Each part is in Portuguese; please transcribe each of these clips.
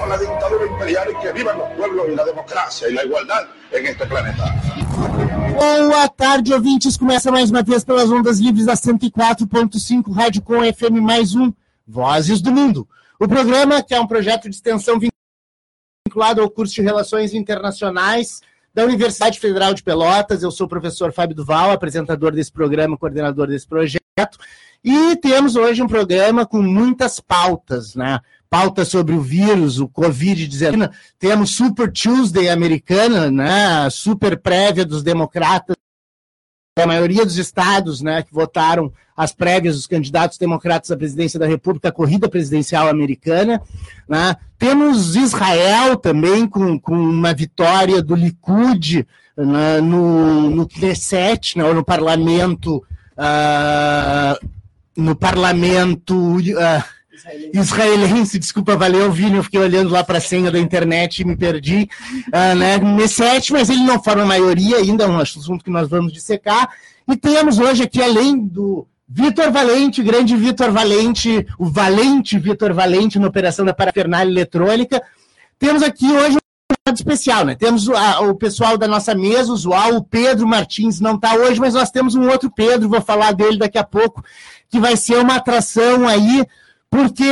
abajo la dictadura imperial que vivan los pueblos y la democracia y la igualdad en este planeta. Boa tarde, ouvintes. Começa mais uma vez pelas ondas livres da 104.5 Rádio com FM mais um Vozes do Mundo. O programa, que é um projeto de extensão vinculado ao curso de Relações Internacionais da Universidade Federal de Pelotas. Eu sou o professor Fábio Duval, apresentador desse programa, coordenador desse projeto. E temos hoje um programa com muitas pautas, né? Pautas sobre o vírus, o Covid-19. Temos Super Tuesday americana, né? Super prévia dos democratas a maioria dos estados né, que votaram as prévias dos candidatos democratas à presidência da República, a corrida presidencial americana. Né? Temos Israel também com, com uma vitória do Likud né, no, no Knesset, né, no parlamento, uh, no parlamento uh, israelense. Desculpa, valeu, Vini, eu fiquei olhando lá para a senha da internet e me perdi. Uh, né, Knesset, mas ele não forma maioria ainda, é um assunto que nós vamos dissecar. E temos hoje aqui, além do Vitor Valente, grande Vitor Valente, o valente Vitor Valente na operação da parafernália eletrônica. Temos aqui hoje um especial, né? Temos a, o pessoal da nossa mesa usual, o Pedro Martins não está hoje, mas nós temos um outro Pedro, vou falar dele daqui a pouco, que vai ser uma atração aí, porque,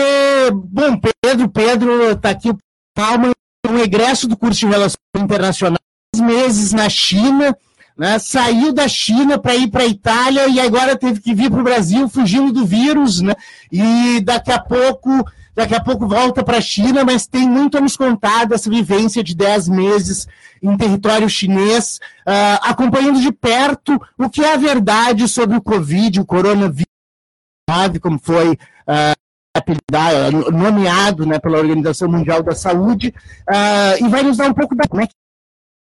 bom, Pedro, Pedro está aqui, palma, um egresso do curso de Relações Internacionais, meses na China, né? Saiu da China para ir para a Itália e agora teve que vir para o Brasil fugindo do vírus, né? E daqui a pouco, daqui a pouco volta para a China, mas tem muito a nos contar dessa vivência de 10 meses em território chinês, uh, acompanhando de perto o que é a verdade sobre o Covid, o coronavírus, como foi uh, nomeado né, pela Organização Mundial da Saúde, uh, e vai nos dar um pouco da como é que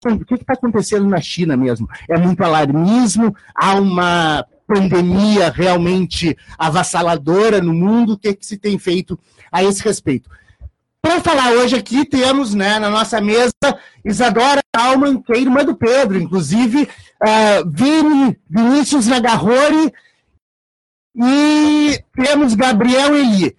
o que está acontecendo na China mesmo? É muito alarmismo? Há uma pandemia realmente avassaladora no mundo? O que, que se tem feito a esse respeito? Para falar hoje aqui, temos né, na nossa mesa Isadora Alman, que é irmã do Pedro, inclusive, uh, Vini, Vinícius Nagarrori e temos Gabriel Eli.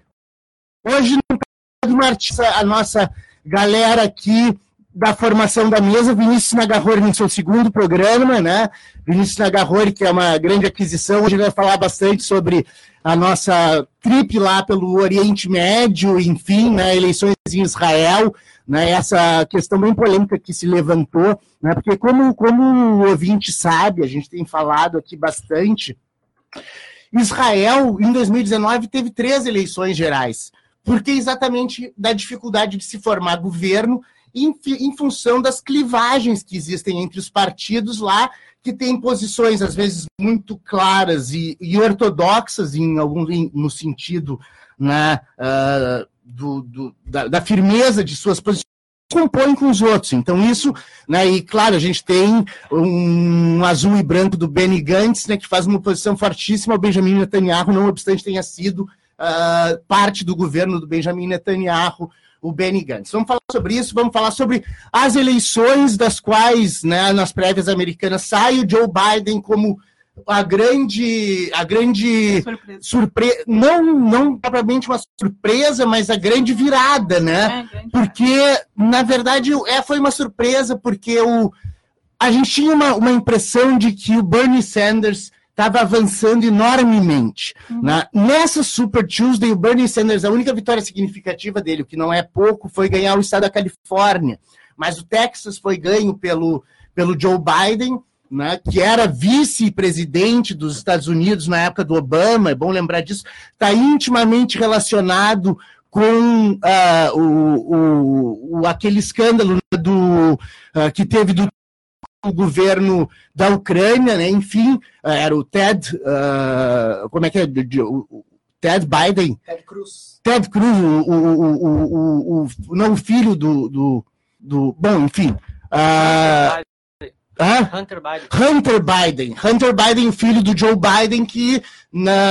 Hoje não está a nossa galera aqui da formação da mesa, Vinícius Nagarrori no seu segundo programa, né? Vinícius Nagarrori, que é uma grande aquisição, hoje vai falar bastante sobre a nossa trip lá pelo Oriente Médio, enfim, né, eleições em Israel, né, essa questão bem polêmica que se levantou, né, porque como, como o ouvinte sabe, a gente tem falado aqui bastante, Israel, em 2019, teve três eleições gerais, porque exatamente da dificuldade de se formar governo em, em função das clivagens que existem entre os partidos lá, que têm posições, às vezes, muito claras e, e ortodoxas em algum, em, no sentido né, uh, do, do, da, da, firmeza de suas posições compõem com os outros. Então, isso, né, e claro, a gente tem um azul e branco do Benny Gantz, né, que faz uma oposição fortíssima ao Benjamin Netanyahu, não obstante tenha sido uh, parte do governo do Benjamin Netanyahu o Benny Gantz. Vamos falar sobre isso, vamos falar sobre as eleições das quais, né, nas prévias americanas, sai o Joe Biden como a grande, a grande surpresa, surpre... não, não propriamente uma surpresa, mas a grande virada, né? É, grande porque, na verdade, é, foi uma surpresa, porque o, a gente tinha uma, uma impressão de que o Bernie Sanders estava avançando enormemente. Uhum. Né? Nessa Super Tuesday, o Bernie Sanders, a única vitória significativa dele, o que não é pouco, foi ganhar o estado da Califórnia. Mas o Texas foi ganho pelo, pelo Joe Biden, né, que era vice-presidente dos Estados Unidos na época do Obama, é bom lembrar disso, está intimamente relacionado com uh, o, o, o, aquele escândalo do, uh, que teve do o governo da Ucrânia, né? enfim, eh, era o Ted, uh, como é que é? O Ted Biden. Ted Cruz. Ted Cruz, o, o, o, o não o filho do, do, do bom, enfim. Uh, Hunter Biden. Hunter Biden. Hunter Biden, filho do Joe Biden, que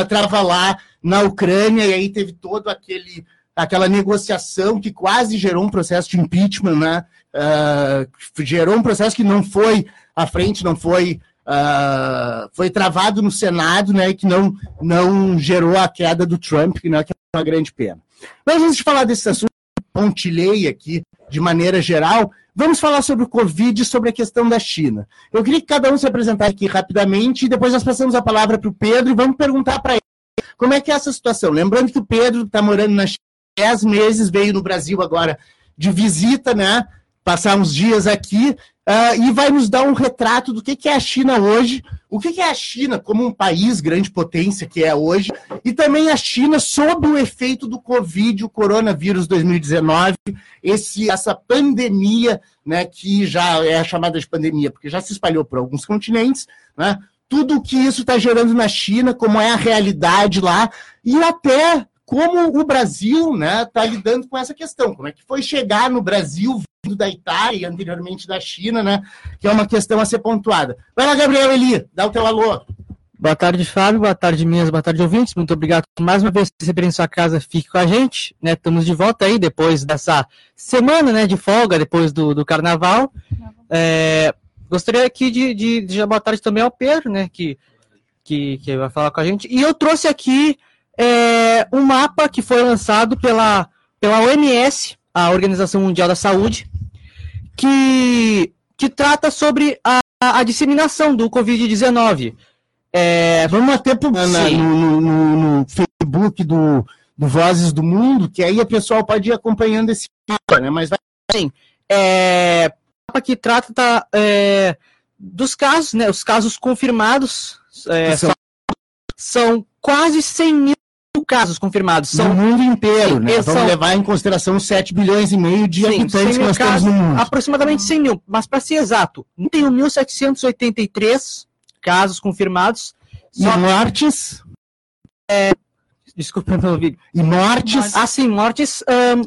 estava lá na Ucrânia, e aí teve todo aquele aquela negociação que quase gerou um processo de impeachment, né? Uh, gerou um processo que não foi à frente, não foi uh, foi travado no Senado, né? Que não não gerou a queda do Trump, que não é, é uma grande pena. Mas antes de falar desse assunto pontilhei aqui de maneira geral, vamos falar sobre o Covid e sobre a questão da China. Eu queria que cada um se apresentasse aqui rapidamente e depois nós passamos a palavra para o Pedro e vamos perguntar para ele como é que é essa situação. Lembrando que o Pedro está morando na China há 10 meses, veio no Brasil agora de visita, né? Passar uns dias aqui uh, e vai nos dar um retrato do que, que é a China hoje, o que, que é a China como um país, grande potência que é hoje, e também a China sob o efeito do Covid, o coronavírus 2019, esse, essa pandemia, né, que já é chamada de pandemia, porque já se espalhou por alguns continentes, né? Tudo o que isso está gerando na China, como é a realidade lá, e até como o Brasil está né, tá lidando com essa questão. Como é que foi chegar no Brasil vindo da Itália e anteriormente da China, né? Que é uma questão a ser pontuada. Vai lá, Gabriel Eli, dá o teu alô. Boa tarde, Fábio. Boa tarde, minhas. Boa tarde, ouvintes. Muito obrigado mais uma vez por receberem em sua casa. Fique com a gente. Né? Estamos de volta aí depois dessa semana né, de folga, depois do, do carnaval. É, gostaria aqui de, de, de boa tarde também ao Pedro, né? Que, que, que vai falar com a gente. E eu trouxe aqui é, um mapa que foi lançado pela, pela OMS, a Organização Mundial da Saúde, que, que trata sobre a, a disseminação do Covid-19. É, vamos até pro, na, no, no, no, Facebook do, do Vozes do Mundo, que aí a pessoal pode ir acompanhando esse mapa, né? Mas vai. Sim. É, mapa que trata tá, é, dos casos, né? Os casos confirmados é, são, são quase 100 mil casos confirmados. São no mundo inteiro, né? Vamos são... levar em consideração 7 bilhões e meio de Sim, habitantes que nós casos, temos no mundo. Aproximadamente 100 mil, mas para ser exato, 1.783 casos confirmados. E só... mortes? É... Desculpa, não ouvi. E mortes? Ah, sim, mortes... Um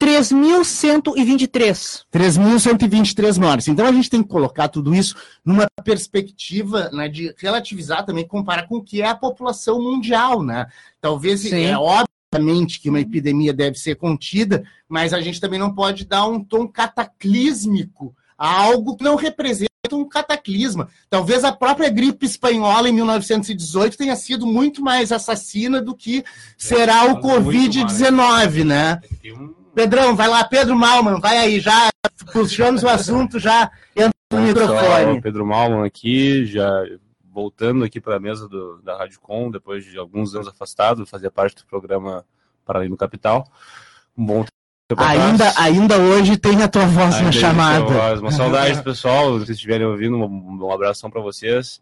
3.123. 3.123 mortes. Então a gente tem que colocar tudo isso numa perspectiva né, de relativizar também, comparar com o que é a população mundial. Né? Talvez Sim. é obviamente que uma epidemia deve ser contida, mas a gente também não pode dar um tom cataclísmico a algo que não representa um cataclisma. Talvez a própria gripe espanhola em 1918 tenha sido muito mais assassina do que será o Covid-19, né? Pedrão, vai lá, Pedro Malman, vai aí, já puxamos o assunto, já entra no microfone. Pedro Malman aqui, já voltando aqui para a mesa do, da Rádio Com, depois de alguns anos afastado, fazia parte do programa Para no Capital. Um bom ainda, ainda hoje tem a tua voz ainda na chamada. Voz. Uma saudade, pessoal, se vocês estiverem ouvindo, um, um abração para vocês.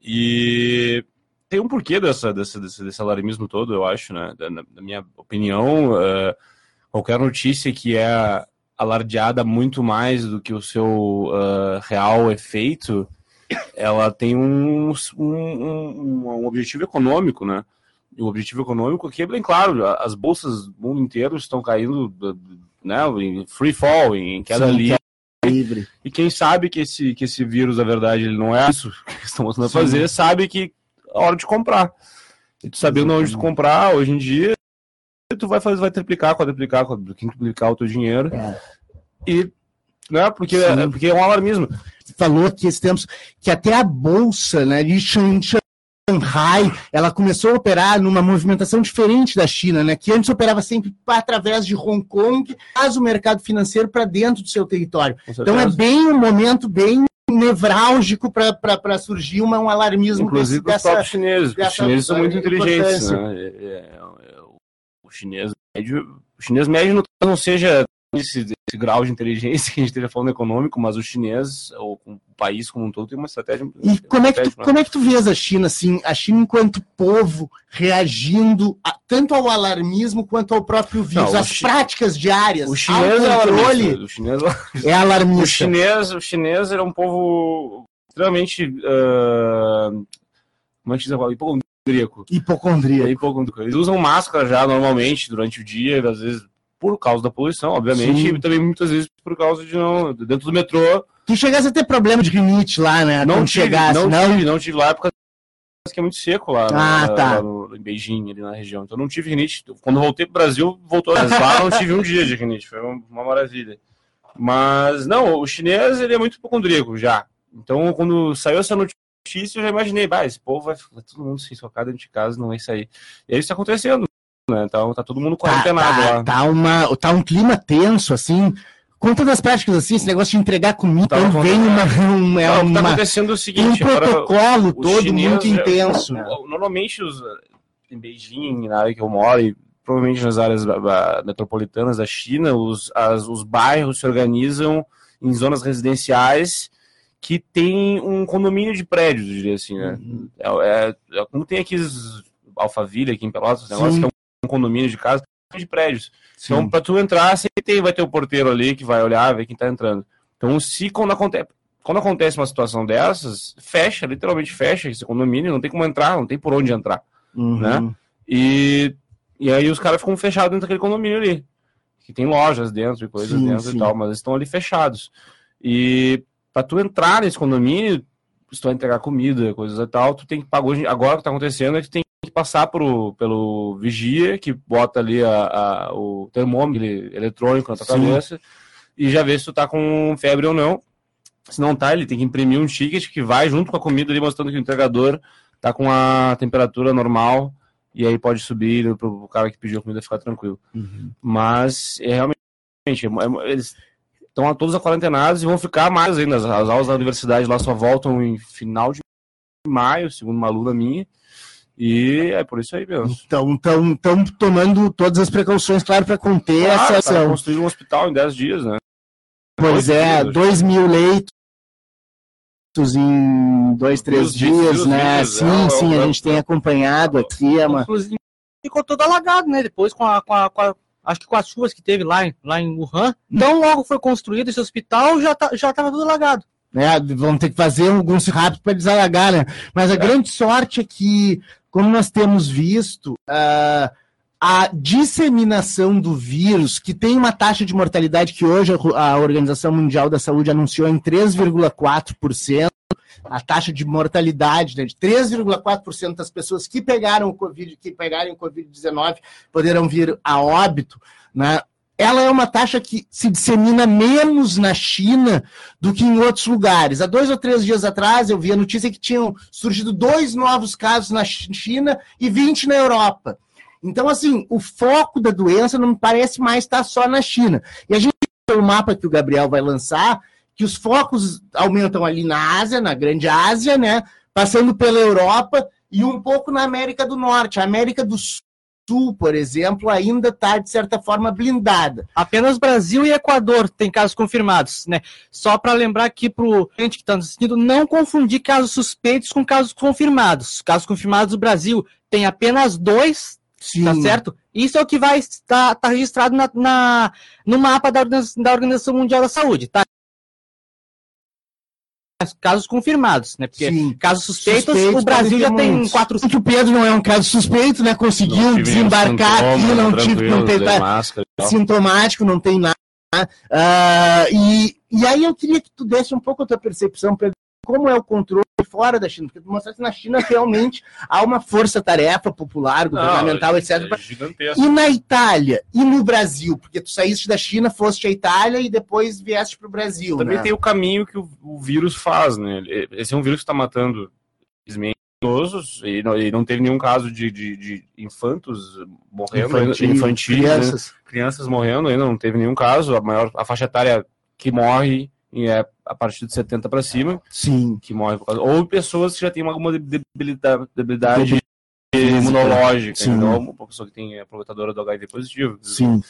E tem um porquê dessa, desse, desse, desse alarmismo todo, eu acho, né? Na, na minha opinião, uh, qualquer notícia que é alardeada muito mais do que o seu uh, real efeito, ela tem um, um, um, objetivo econômico, né? E o objetivo econômico aqui é bem claro, as bolsas do mundo inteiro estão caindo né, em free fall, em queda Sim, livre. livre. E quem sabe que esse, que esse vírus, na verdade, ele não é isso que estamos a fazer, sabe que é hora de comprar. E tu sabendo onde tu comprar, hoje em dia, tu vai fazer, vai triplicar, quadruplicar, quintuplicar o teu dinheiro. É. E, né, porque, é, porque é um alarmismo. Falou que esses tempos, que até a bolsa, né, de Shanghai, ela começou a operar numa movimentação diferente da China, né, que antes operava sempre através de Hong Kong, traz o mercado financeiro para dentro do seu território. Então é bem um momento bem nevrálgico para surgir uma, um alarmismo Inclusive desse, os próprios chineses. Os chineses são muito inteligentes. Né? É, é, chinês médio, o chinês médio não seja esse, esse, grau de inteligência que a gente esteja falando econômico, mas o chinês, ou o país como um todo, tem uma estratégia. E como, é que tu, como é que tu vês a China, assim, a China enquanto povo reagindo a, tanto ao alarmismo quanto ao próprio vírus, não, as chi... práticas diárias, o chinês é alarmista. O chinês é alarmista. O chinês, o chinês era um povo extremamente. Uh, como é que se fala? Hipocondríaco. Hipocondríaco. É hipocondríaco. Eles usam máscara já normalmente durante o dia, às vezes por causa da poluição, obviamente, Sim. e também muitas vezes por causa de não. Dentro do metrô. Tu chegasse a ter problema de rinite lá, né? Não tive, chegasse, não, não tive, não tive lá porque que é muito seco lá, ah, lá, tá. lá no, em Beijing, ali na região. Então não tive rinite. Quando voltei pro Brasil, voltou. Mas lá não tive um dia de rinite, foi uma, uma maravilha. Mas não, o chinês ele é muito hipocondríaco já. Então quando saiu essa notícia notícia, eu já imaginei, bah, esse povo vai, vai todo mundo se socar dentro de casa, não vai sair. E é isso está acontecendo. né? Então tá todo mundo Tá, quarentenado tá, lá. tá, uma, tá um clima tenso, assim. Com todas as práticas, assim, esse negócio de entregar comida, Tá, então vem uma, uma, é tá uma- acontecendo é o um seguinte, agora, protocolo todo chineses, muito é, intenso. né? Normalmente os, em Beijing, na área que eu moro, e provavelmente nas áreas metropolitanas da China, os, as- os bairros se organizam em zonas residenciais que tem um condomínio de prédios, eu diria assim, né? Uhum. É, é- é como tem aqui Alphaville aqui em Pelotas, negócio Sim. que é um condomínio de casa de prédios. Sim. Então, para tu entrar, sempre tem, vai ter o porteiro ali que vai olhar, ver quem tá entrando. Então, se quando acontece, quando acontece uma situação dessas, fecha, literalmente fecha esse condomínio, não tem como entrar, não tem por onde entrar. Uhum. né? E, e aí os caras ficam fechados dentro daquele condomínio ali. Que tem lojas dentro e coisas Sim, dentro sim. e tal, mas eles estão ali fechados. E para tu entrar nesse condomínio, se tu vai entregar comida, coisas e tal, tu tem que pagar. hoje- Agora o que tá acontecendo é que tem que passar pro, pelo vigia, que bota ali a, a- o termômetro ele- eletrônico na tua Sim. cabeça, e já vê se tu tá com febre ou não. Se não tá, ele tem que imprimir um ticket que vai junto com a comida ali, mostrando que o entregador tá com a temperatura normal, e aí pode subir pro cara que pediu a comida ficar tranquilo. Uhum. Mas é realmente, é- é- eles estão todos quarentenados e vão ficar mais ainda. As, as aulas da universidade lá só voltam em final de maio, segundo uma aluna minha. E é por isso aí mesmo. Então, estão tão tomando todas as precauções, claro, para conter Claro, essa tá ação. construir um hospital em 10 dias, né? Pois Oito é, dias. 2 mil leitos em dois, três dias, dias, né? dias, sim, é, sim, é, a é, gente tem acompanhado aqui, é uma... Inclusive, ficou todo alagado, né? Depois com a, com a, com a- acho que com as chuvas que teve lá em, lá em Wuhan. Então, logo foi construído esse hospital, já, tá, já tava tudo alagado. né, vão ter que fazer alguns rápidos para desalagar, né? Mas a grande sorte é que, como nós temos visto, ah, a disseminação do vírus, que tem uma taxa de mortalidade que hoje a a Organização Mundial da Saúde anunciou em 3,4%, a taxa de mortalidade né, de 3,4% das pessoas que pegaram o Covid, que pegarem o Covid-19 poderão vir a óbito, né? Ela é uma taxa que se dissemina menos na China do que em outros lugares. Há dois ou três dias atrás eu vi a notícia que tinham surgido dois novos casos na China e 20 na Europa. Então, assim, o foco da doença não me parece mais estar só na China. E a gente o mapa que o Gabriel vai lançar, que os focos aumentam ali na Ásia, na Grande Ásia, né? Passando pela Europa e um pouco na América do Norte. A América do Sul, por exemplo, ainda está, de certa forma, blindada. Apenas Brasil e Equador têm casos confirmados, né? Só para lembrar aqui pro gente que está nos assistindo, não confundir casos suspeitos com casos confirmados. Casos confirmados do Brasil tem apenas dois, Sim. tá certo? Isso é o que vai estar tá registrado na, na- no mapa da, da Organização Mundial da Saúde, tá? Casos confirmados, né? Porque Sim. casos suspeitos, Suspeitos o Brasil já tem muitos. quatro que o Pedro não é um caso suspeito, né? Conseguiu desembarcar sintoma, aqui, não tive, não tem tá máscara e tal. sintomático, não tem nada. Ah, e, e aí eu queria que tu desse um pouco a tua percepção, Pedro, como é o controle fora da China, porque tu mostraste que na China realmente há uma força-tarefa popular, governamental, Não, etc. é gigantesco. E na Itália e no Brasil, porque tu saíste da China, foste à Itália e depois vieste para o Brasil. Também né? tem o caminho que o, o vírus faz, né? Esse é um vírus que está matando infelizmente, idosos e não, e não teve nenhum caso de, de, de infantos morrendo, Infantil, infantis, né? crianças. crianças morrendo ainda, não teve nenhum caso. A maior a faixa etária que morre é a partir de 70 para cima, Sim. que morre por causa, ou pessoas que já têm alguma debilidade, debilidade imunológica, Sim. então uma pessoa que tem aproveitadora do HIV positivo. Sim.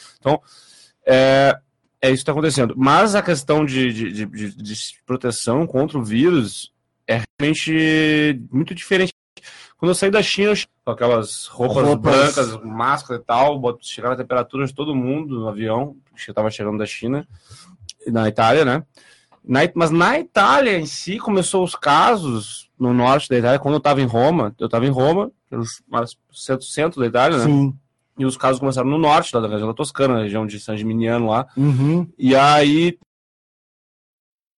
É, é isso que está acontecendo. Mas a questão de, de, de, de- proteção contra o vírus é realmente muito diferente. Quando eu saí da China, com aquelas roupas, Roupas. brancas, máscara e tal, chegaram a temperatura de todo mundo no avião, que eu estava chegando da China, na Itália, né? Na mas na Itália em si, começou os casos no norte da Itália, quando eu estava em Roma, eu estava em Roma, centro, centro da Itália, né? Sim. E os casos começaram no norte, lá da região da Toscana, na região de San Gimignano lá. Uhum. E aí.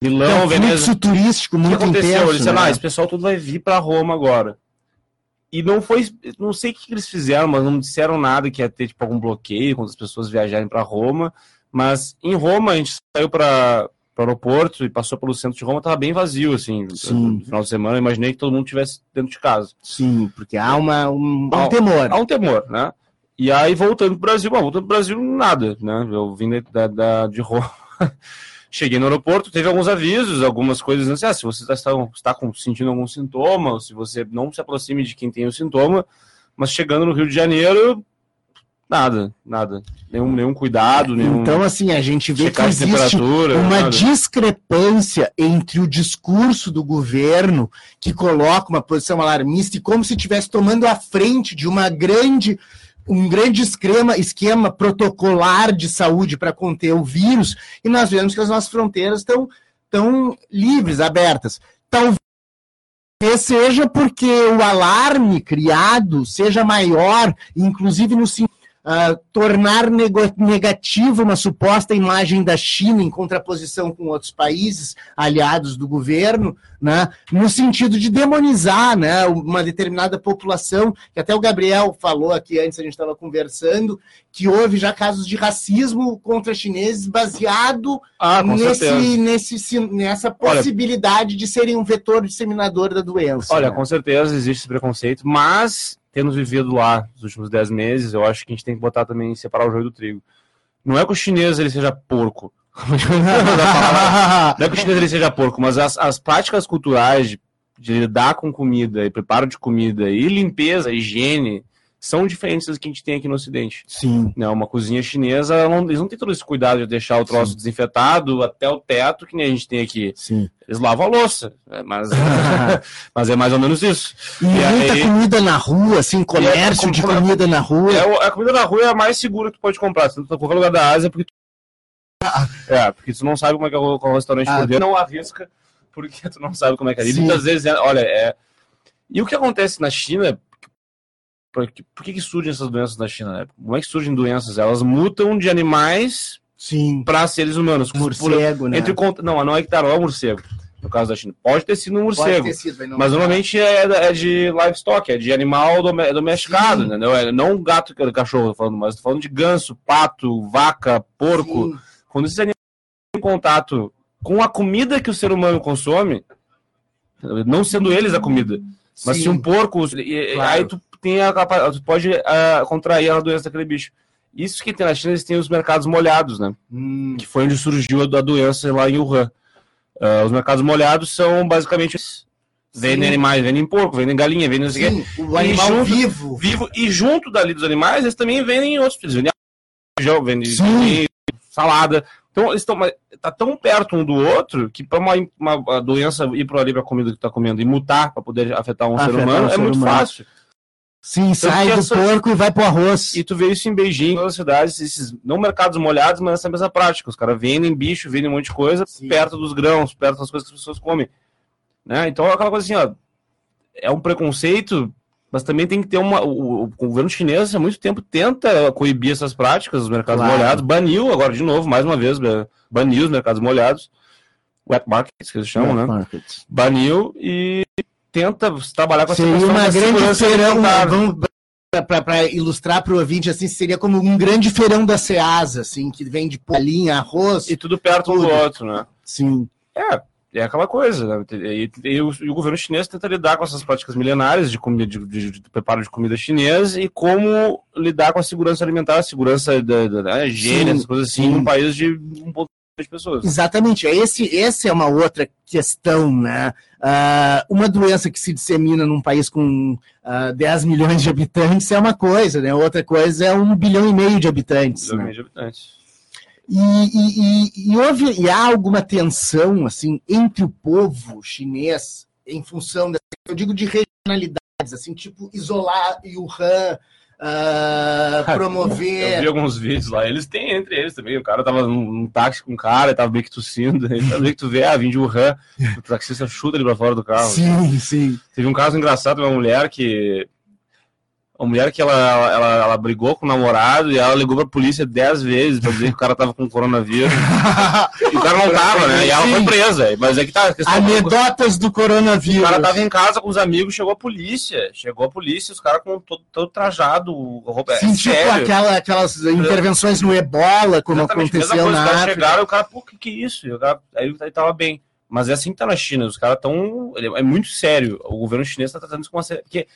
Milão, um Veneza. fluxo turístico O que muito aconteceu? intenso. Eles né? ah, esse pessoal tudo vai vir pra Roma agora. E não foi. Não sei o que eles fizeram, mas não disseram nada que ia ter tipo, algum bloqueio quando as pessoas viajarem pra Roma. Mas em Roma, a gente saiu para o aeroporto e passou pelo centro de Roma, tava bem vazio, assim. Sim. No final de semana, eu imaginei que todo mundo estivesse dentro de casa. Sim, porque há uma, um, há um temor. Há um temor, né? E aí, voltando pro Brasil, bom, voltando pro Brasil, nada, né? Eu vim da, da de Roma. Cheguei no aeroporto, teve alguns avisos, algumas coisas, assim, ah, se você está, está sentindo algum sintoma, se você não se aproxime de quem tem o sintoma, mas chegando no Rio de Janeiro, Nada, nada. Nenhum, nenhum cuidado, nenhum. Então, assim, a gente vê que existe uma nada. discrepância entre o discurso do governo, que coloca uma posição alarmista, e como se estivesse tomando a frente de uma grande um grande esquema, esquema protocolar de saúde para conter o vírus, e nós vemos que as nossas fronteiras estão, estão livres, abertas. Talvez seja porque o alarme criado seja maior, inclusive no sentido uh, tornar negativa uma suposta imagem da China em contraposição com outros países aliados do governo, né, no sentido de demonizar né, uma determinada população, que até o Gabriel falou aqui antes, a gente estava conversando, que houve já casos de racismo contra chineses baseado ah, nesse, nesse, nessa possibilidade Olha, de serem um vetor disseminador da doença. Olha, né? com certeza existe esse preconceito, mas tendo vivido lá nos últimos 10 meses, eu acho que a gente tem que botar também, separar o joio do trigo. Não é que o chinês ele seja porco. não é que o chinês ele seja porco, mas as, as práticas culturais de, de lidar com comida e preparo de comida e limpeza, higiene, são diferentes das que a gente tem aqui no Ocidente. Sim. Né, uma cozinha chinesa, não, eles não têm todo esse cuidado de deixar o troço Sim. desinfetado até o teto, que nem a gente tem aqui. Sim. Eles lavam a louça, né, mas, mas é mais ou menos isso. E, e muita aí, comida na rua, assim, comércio é, de comida na rua. É, a comida na rua é a mais segura que tu pode comprar. Se tu tá em qualquer lugar da Ásia, porque tu... É, porque tu não sabe como é que é o, o restaurante ah, por dentro, não arrisca, porque tu não sabe como é que é. E muitas vezes, é, olha, é... E o que acontece na China, por, por que, que surgem essas doenças na China? Né? Como é que surgem doenças? Elas mutam de animais para seres humanos. Morcego, por, né? Entre, não, não é que tá, não é morcego. No caso da China. Pode ter sido um morcego. Sido, mas normalmente é, é, de livestock, é de animal domesticado, Sim. entendeu? É, não gato e cachorro, falando, mas falando de ganso, pato, vaca, porco. Sim. Quando esses animais têm contato com a comida que o ser humano consome, não sendo eles a comida, mas Sim. se um porco. Claro. Aí tu tem a capacidade, pode uh, contrair a doença daquele bicho. Isso que tem na China, eles têm os mercados molhados, né? Hum. Que foi onde surgiu a, doença lá em Wuhan. Uh, os mercados molhados são basicamente vendem animais, vendem porco, vendem galinha, vendem Sim, o animal junto, vivo. vivo. E junto dali dos animais, eles também vendem outros, eles vendem feijão, vendem, vendem salada. Então, eles estão tá tão perto um do outro que para uma, uma doença ir para ali para a comida que está comendo e mutar para poder afetar um afetar ser humano um é ser muito humano. fácil. Sim, sai do essa... porco e vai pro arroz. E tu vê isso em Beijing, em todas cidades, esses, não mercados molhados, mas essa mesma prática. Os caras vendem bicho, vendem um monte de coisa Sim. perto dos grãos, perto das coisas que as pessoas comem. Né? Então é aquela coisa assim, ó, é um preconceito, mas também tem que ter uma. O, o governo chinês há muito tempo tenta coibir essas práticas, os mercados claro. molhados, baniu agora de novo, mais uma vez, baniu os mercados molhados, wet markets que eles chamam, wet né? Markets. Baniu e tenta trabalhar com essa Seria uma grande feirão, vamos para ilustrar para o ouvinte, assim, seria como um grande feirão da Ceasa, assim, que vende polinha, arroz. E tudo perto tudo. um do outro, né? Sim. É, é aquela coisa, né? E, e, e, o, e, o, governo chinês tenta lidar com essas práticas milenares de, comida, de, de, de, preparo de comida chinesa e como lidar com a segurança alimentar, a segurança da, da, da higiene, essas coisas assim, num país de 1,5 as pessoas. Né? Exatamente. É esse, essa é uma outra questão, né? Uh, uma doença que se dissemina num país com ah, uh, 10 milhões de habitantes é uma coisa, né? Outra coisa é um bilhão e meio de habitantes. Um bilhão né? de habitantes. E, e, e, e, houve e há alguma tensão assim entre o povo chinês em função dessa, eu digo de regionalidades, assim, tipo isolar Wuhan, uh, promover. Eu vi alguns vídeos lá, eles têm entre eles também. O cara tava num, num táxi com um cara, tava meio que tossindo. Aí que tu vê, ah, vim de Wuhan, o taxista chuta ele pra fora do carro. Sim, sim. Teve um caso engraçado uma mulher que uma mulher que ela, ela, ela, brigou com o namorado e ela ligou pra polícia dez vezes pra dizer que o cara tava com coronavírus. e o cara não tava, né? E ela foi presa. Mas é que tá. Anedotas do coronavírus. O cara tava em casa com os amigos, chegou a polícia. Chegou a polícia, os caras com todo, todo trajado. Roupa, Sim, é tipo sério. Aquela, aquelas intervenções no ebola, como Exatamente, aconteceu na África. chegaram e o cara, pô, o que, que é isso? Cara, aí ele tava bem. Mas é assim que tá na China. Os caras tão. É muito sério. O governo chinês tá tratando isso com uma. Porque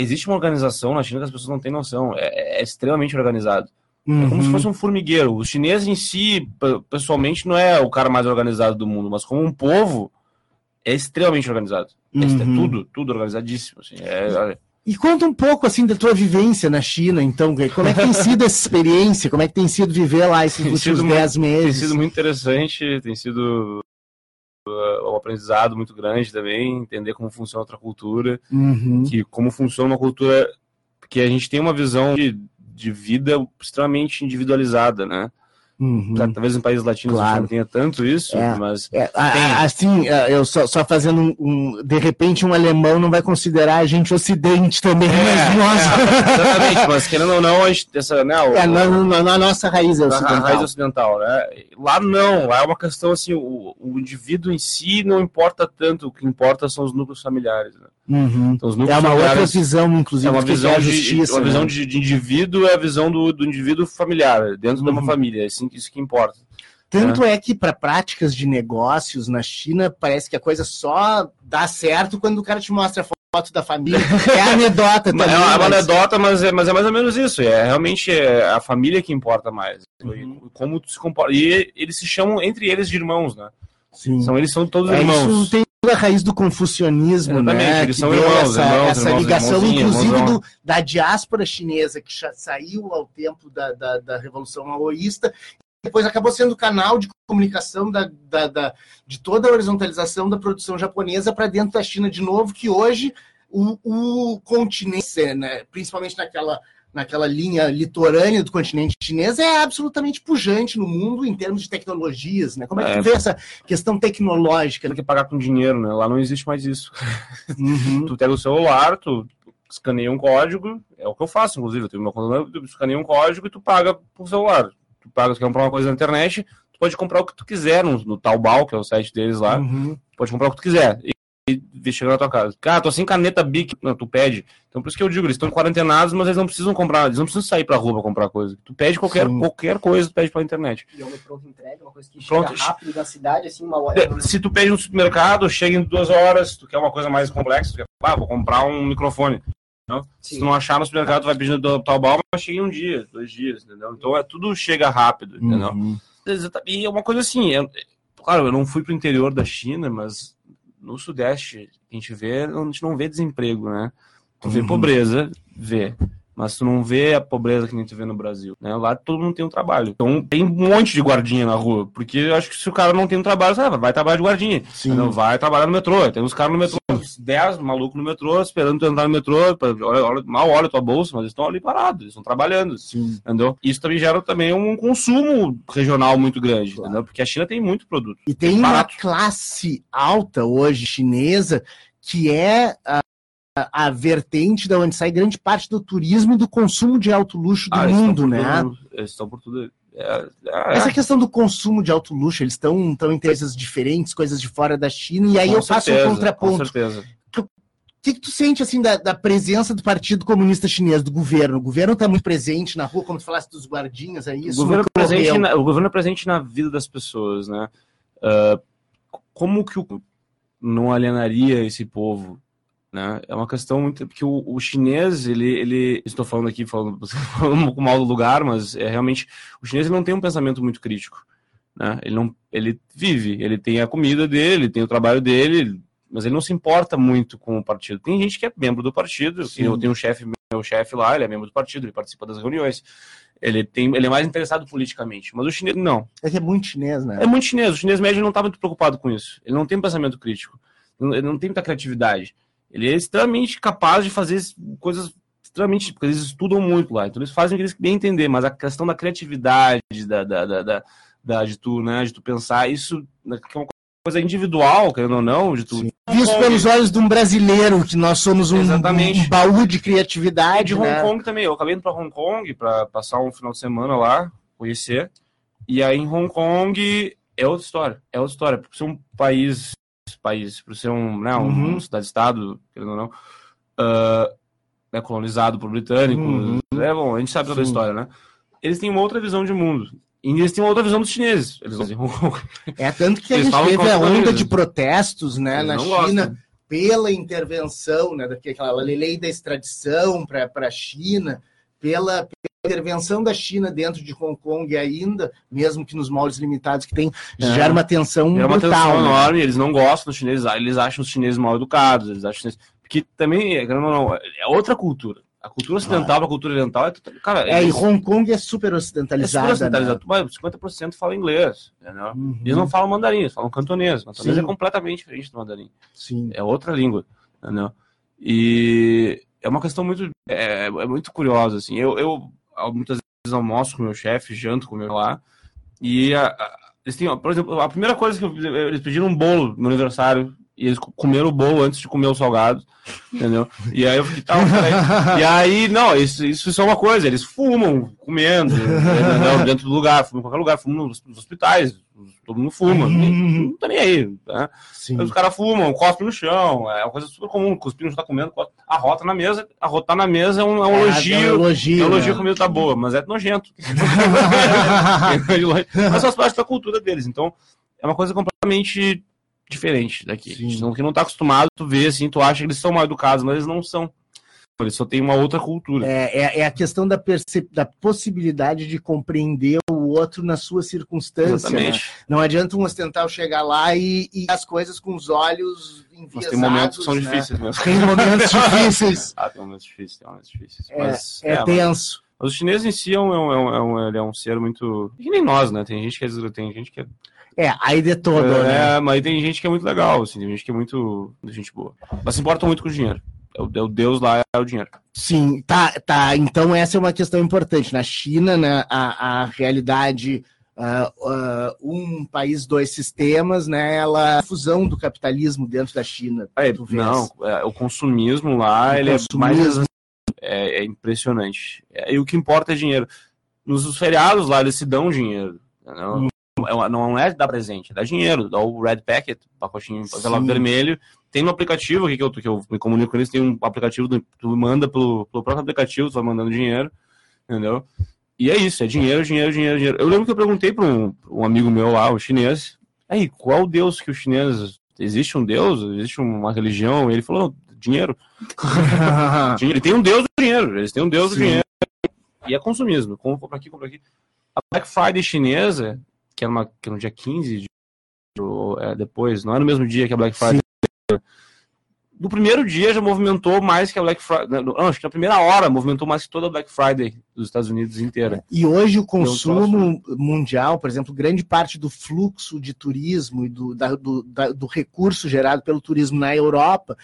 existe uma organização na China que as pessoas não têm noção. É, é extremamente organizado. Uhum. É como se fosse um formigueiro. O chinês em si, pessoalmente, não é o cara mais organizado do mundo, mas como um povo, é extremamente organizado. É Uhum. tudo, tudo organizadíssimo. Assim. É, E conta um pouco assim da tua vivência na China, então, como é que tem sido essa experiência? Como é que tem sido viver lá esses Tem últimos sido 10 tem meses? sido muito interessante, tem sido uh, um aprendizado muito grande também, entender como funciona outra cultura, Uhum. que como funciona uma cultura que a gente tem uma visão de, de vida extremamente individualizada, né? Uhum. Talvez em países latinos Claro. não tenha tanto isso, É. mas É, assim, é, eu só, só fazendo um, De repente, um alemão não vai considerar a gente ocidente também, mas nós. é, exatamente, mas querendo ou não, a gente, essa, né, o- É, na, na- na nossa raiz é ocidental. raiz ocidental, né? Lá não, lá é uma questão assim, o, o indivíduo em si não importa tanto, o que importa são os núcleos familiares, né? Uhum. Então, É uma outra visão, inclusive, é uma visão é a de justiça. uma visão né? de, de indivíduo é a visão do, do indivíduo familiar dentro de uma Uhum. família, é assim, isso que importa. Tanto é que para práticas de negócios na China, parece que a coisa só dá certo quando o cara te mostra a foto da família. É anedota É também. é uma mas- anedota, mas é, mas é mais ou menos isso. É realmente é a família que importa mais. Uhum. Como tu se comporta. E eles se chamam entre eles de irmãos, né? Sim. São eles são todos É, irmãos. isso tem toda a raiz do confucionismo, Exatamente, né? que são deu irmãos, essa, irmãos, essa irmãos, ligação, inclusive, do, da diáspora chinesa, que saiu ao tempo da, da, da Revolução Maoísta, depois acabou sendo canal de comunicação da, da, da- de toda a horizontalização da produção japonesa para dentro da China de novo, que hoje o, o continente, né, principalmente naquela, naquela linha litorânea do continente chinês, é absolutamente pujante no mundo em termos de tecnologias. Né? Como é que É. tu vê essa questão tecnológica? Tem que pagar com dinheiro, né? Lá não existe mais isso. Uhum. Tu pega o celular, tu escaneia um código, é o que eu faço, inclusive. Eu tenho uma conta, tu escaneia um código e tu paga por celular. Tu paga, tu quer comprar uma coisa na internet, tu pode comprar o que tu quiser no, no Taobao, que é o site deles lá. Uhum. Pode comprar o que tu quiser. E, e vir chegar na tua casa. Cara, tô sem caneta Bic. Não, tu pede. Então por isso que eu digo, eles estão quarentenados, mas eles não precisam comprar, eles não precisam sair pra rua pra comprar coisa. Tu pede qualquer, Sim. qualquer coisa, tu pede pela internet. E é uma pronta entrega, uma coisa que Pronto. chega rápido da cidade, assim, uma hora. Se tu pede no supermercado, chega em duas horas, tu quer uma coisa mais complexa, tu quer, ah, vou comprar um microfone. Não? Se tu não achar no supermercado, tu vai pedindo do Taobao, mas chega em um dia, dois dias, entendeu? Então é tudo chega rápido, entendeu? Uhum. E é uma coisa assim, é- claro, eu não fui pro interior da China, mas no Sudeste a gente vê, a gente não vê desemprego, né? Tu vê Uhum. pobreza, vê. Mas tu não vê a pobreza que a gente vê no Brasil, né? Lá todo mundo tem um trabalho. Então tem um monte de guardinha na rua, porque eu acho que se o cara não tem um trabalho, sabe, vai trabalhar de guardinha. Sim. Não vai trabalhar no metrô. Tem uns caras no metrô, uns 10 malucos no metrô, esperando tu entrar no metrô. pra- Olha, olha, mal olha tua bolsa, mas eles estão ali parados, eles estão trabalhando. Sim. Entendeu? Isso também gera também um consumo regional muito grande, entendeu? Porque a China tem muito produto. E tem uma classe alta hoje chinesa que é a, a vertente da onde sai grande parte do turismo e do consumo de alto luxo do Ah, mundo, né? todo- Eles estão por tudo. É, é, Essa questão do consumo de alto luxo, eles estão tão em coisas diferentes, coisas de fora da China, e aí eu faço certeza, um contraponto. Com certeza. O que, que tu sente assim da, da presença do Partido Comunista Chinês, do governo? O governo está muito presente na rua, como tu falaste dos guardinhas aí, O isso governo, é presente na, o governo é presente na vida das pessoas, né? Ah, como que o não alienaria esse povo? Né? É uma questão muito. Porque o, o chinês, ele, ele. Estou falando aqui, falando, falando um pouco mal do lugar, mas é realmente. O chinês ele não tem um pensamento muito crítico. Né? Ele, não, ele vive, ele tem a comida dele, tem o trabalho dele, mas ele não se importa muito com o partido. Tem gente que é membro do partido, Sim. eu tenho um chefe, meu chefe lá, ele é membro do partido, ele participa das reuniões. Ele, tem, ele é mais interessado politicamente. Mas o chinês, não. É que é muito chinês, né? É muito chinês. O chinês médio não está muito preocupado com isso. Ele não tem pensamento crítico. Ele não tem muita criatividade. Ele é extremamente capaz de fazer coisas extremamente. Porque eles estudam muito lá. Então eles fazem o que eles bem entender. Mas a questão da criatividade, da, da, da, da, de, tu, né, de tu pensar, isso né, é uma coisa individual, querendo ou não, de tu. Sim. Visto pelos olhos de um brasileiro, que nós somos um, um baú de E criatividade, de Hong né? Kong também. Eu acabei indo para Hong Kong para passar um final de semana lá, conhecer. E aí em Hong Kong é outra história. É outra história. Por ser um país, país, por ser um, né, um Uhum. cidade-estado, querendo ou não, ah, né, colonizado por britânicos. Uhum. É bom, a gente sabe toda a Sim. história, né? Eles têm uma outra visão de mundo. E eles têm uma outra visão dos chineses. Eles. É tanto que a gente falam teve a onda de protestos, né, Eles na China, gostam. pela intervenção, né, daquela lei da extradição para a China, pela intervenção da China dentro de Hong Kong ainda, mesmo que nos moldes limitados que tem, É. gera uma tensão É uma brutal. tensão né? enorme, eles não gostam dos chineses, eles acham os chineses mal educados, eles acham. Porque também, ou não, é outra cultura. A cultura ocidental para a cultura oriental é... total- Cara, É, e Hong Kong é super é super ocidentalizada. Mas 50% fala inglês, né? Uhum. Eles não falam mandarim, eles falam cantonês. Cantonês Sim. é completamente diferente do mandarim. Sim. É outra língua, entendeu? E é uma questão muito, é, é muito curiosa, assim. Eu, eu muitas vezes almoço com meu chefe, janto com meu lá, e a- a- eles têm, por exemplo, a primeira coisa que eu, eles pediram um bolo no aniversário, e eles comeram o bolo antes de comer o salgado, entendeu? E aí eu fiquei, tá. E aí, não, isso, isso é só uma coisa, eles fumam comendo, entendeu? dentro do lugar, fumam em qualquer lugar, fumam nos hospitais, todo mundo fuma, Uhum. não tá nem aí. Aí Os caras fumam, cospem no chão, é uma coisa super comum, cuspir não tá comendo, cospe. a rota na mesa, a rota tá na mesa é um, é um É, elogio, é um elogio. é um elogio né? que a comida tá boa, mas é nojento. mas faz parte da cultura deles, então é uma coisa completamente diferente daqui. Sim. Então, quem não tá acostumado, tu vê assim, tu acha que eles são mal educados, mas eles não são. Eles só têm uma outra cultura. É, é, é a questão da, da possibilidade de compreender outro na sua circunstância. né? Não adianta um ocidental chegar lá e, e as coisas com os olhos Mas tem momentos que são né? difíceis mesmo. Tem momentos difíceis. Ah, tem momentos difíceis, tem momentos difíceis. É, mas, é mas- tenso. Mas o chinês em si é um, é um, é um, é um- ele é um ser muito. Que nem nós, né? Tem gente que é. Tem gente que é, É, aí de todo, é, né? mas tem gente que é muito legal, assim, tem gente que é muito. gente boa. Mas se importam muito com o dinheiro. É o, é o Deus lá é o dinheiro. Sim, tá, tá. Então essa é uma questão importante. Na China, né, a, a realidade ah, ah, um país, dois sistemas, né? Ela a fusão do capitalismo dentro da China. É, não, é, o consumismo lá, O ele é mais. consumismo. É, é impressionante. É, e o que importa é dinheiro. Nos feriados lá, eles se dão dinheiro. entendeu? Hum. É Não é dar presente, é dar dinheiro, dá o red packet, pacotinho envelope vermelho. Tem no aplicativo aqui que eu, que eu me comunico com eles, tem um aplicativo, do- tu manda pelo, pelo próprio aplicativo, tu vai mandando dinheiro, entendeu? E é isso, é dinheiro, dinheiro, dinheiro, dinheiro. Eu lembro que eu perguntei para um, pra um amigo meu lá, o chinês, aí, qual Deus que os chineses. Existe um Deus? Existe uma religião? Ele falou, dinheiro. Ele tem um Deus do dinheiro. Eles têm um Deus Sim. do dinheiro. E é consumismo. Com- Compra aqui, compra aqui. A Black Friday chinesa, que era, uma, que era no dia 15 de ou, é, depois, não é no mesmo dia que a Black Friday. No primeiro dia já movimentou mais que a Black Friday. Não, acho que na primeira hora movimentou mais que toda a Black Friday dos Estados Unidos inteira. E hoje o consumo mundial, por exemplo, grande parte do fluxo de turismo e do, da- do, da- do recurso gerado pelo turismo na Europa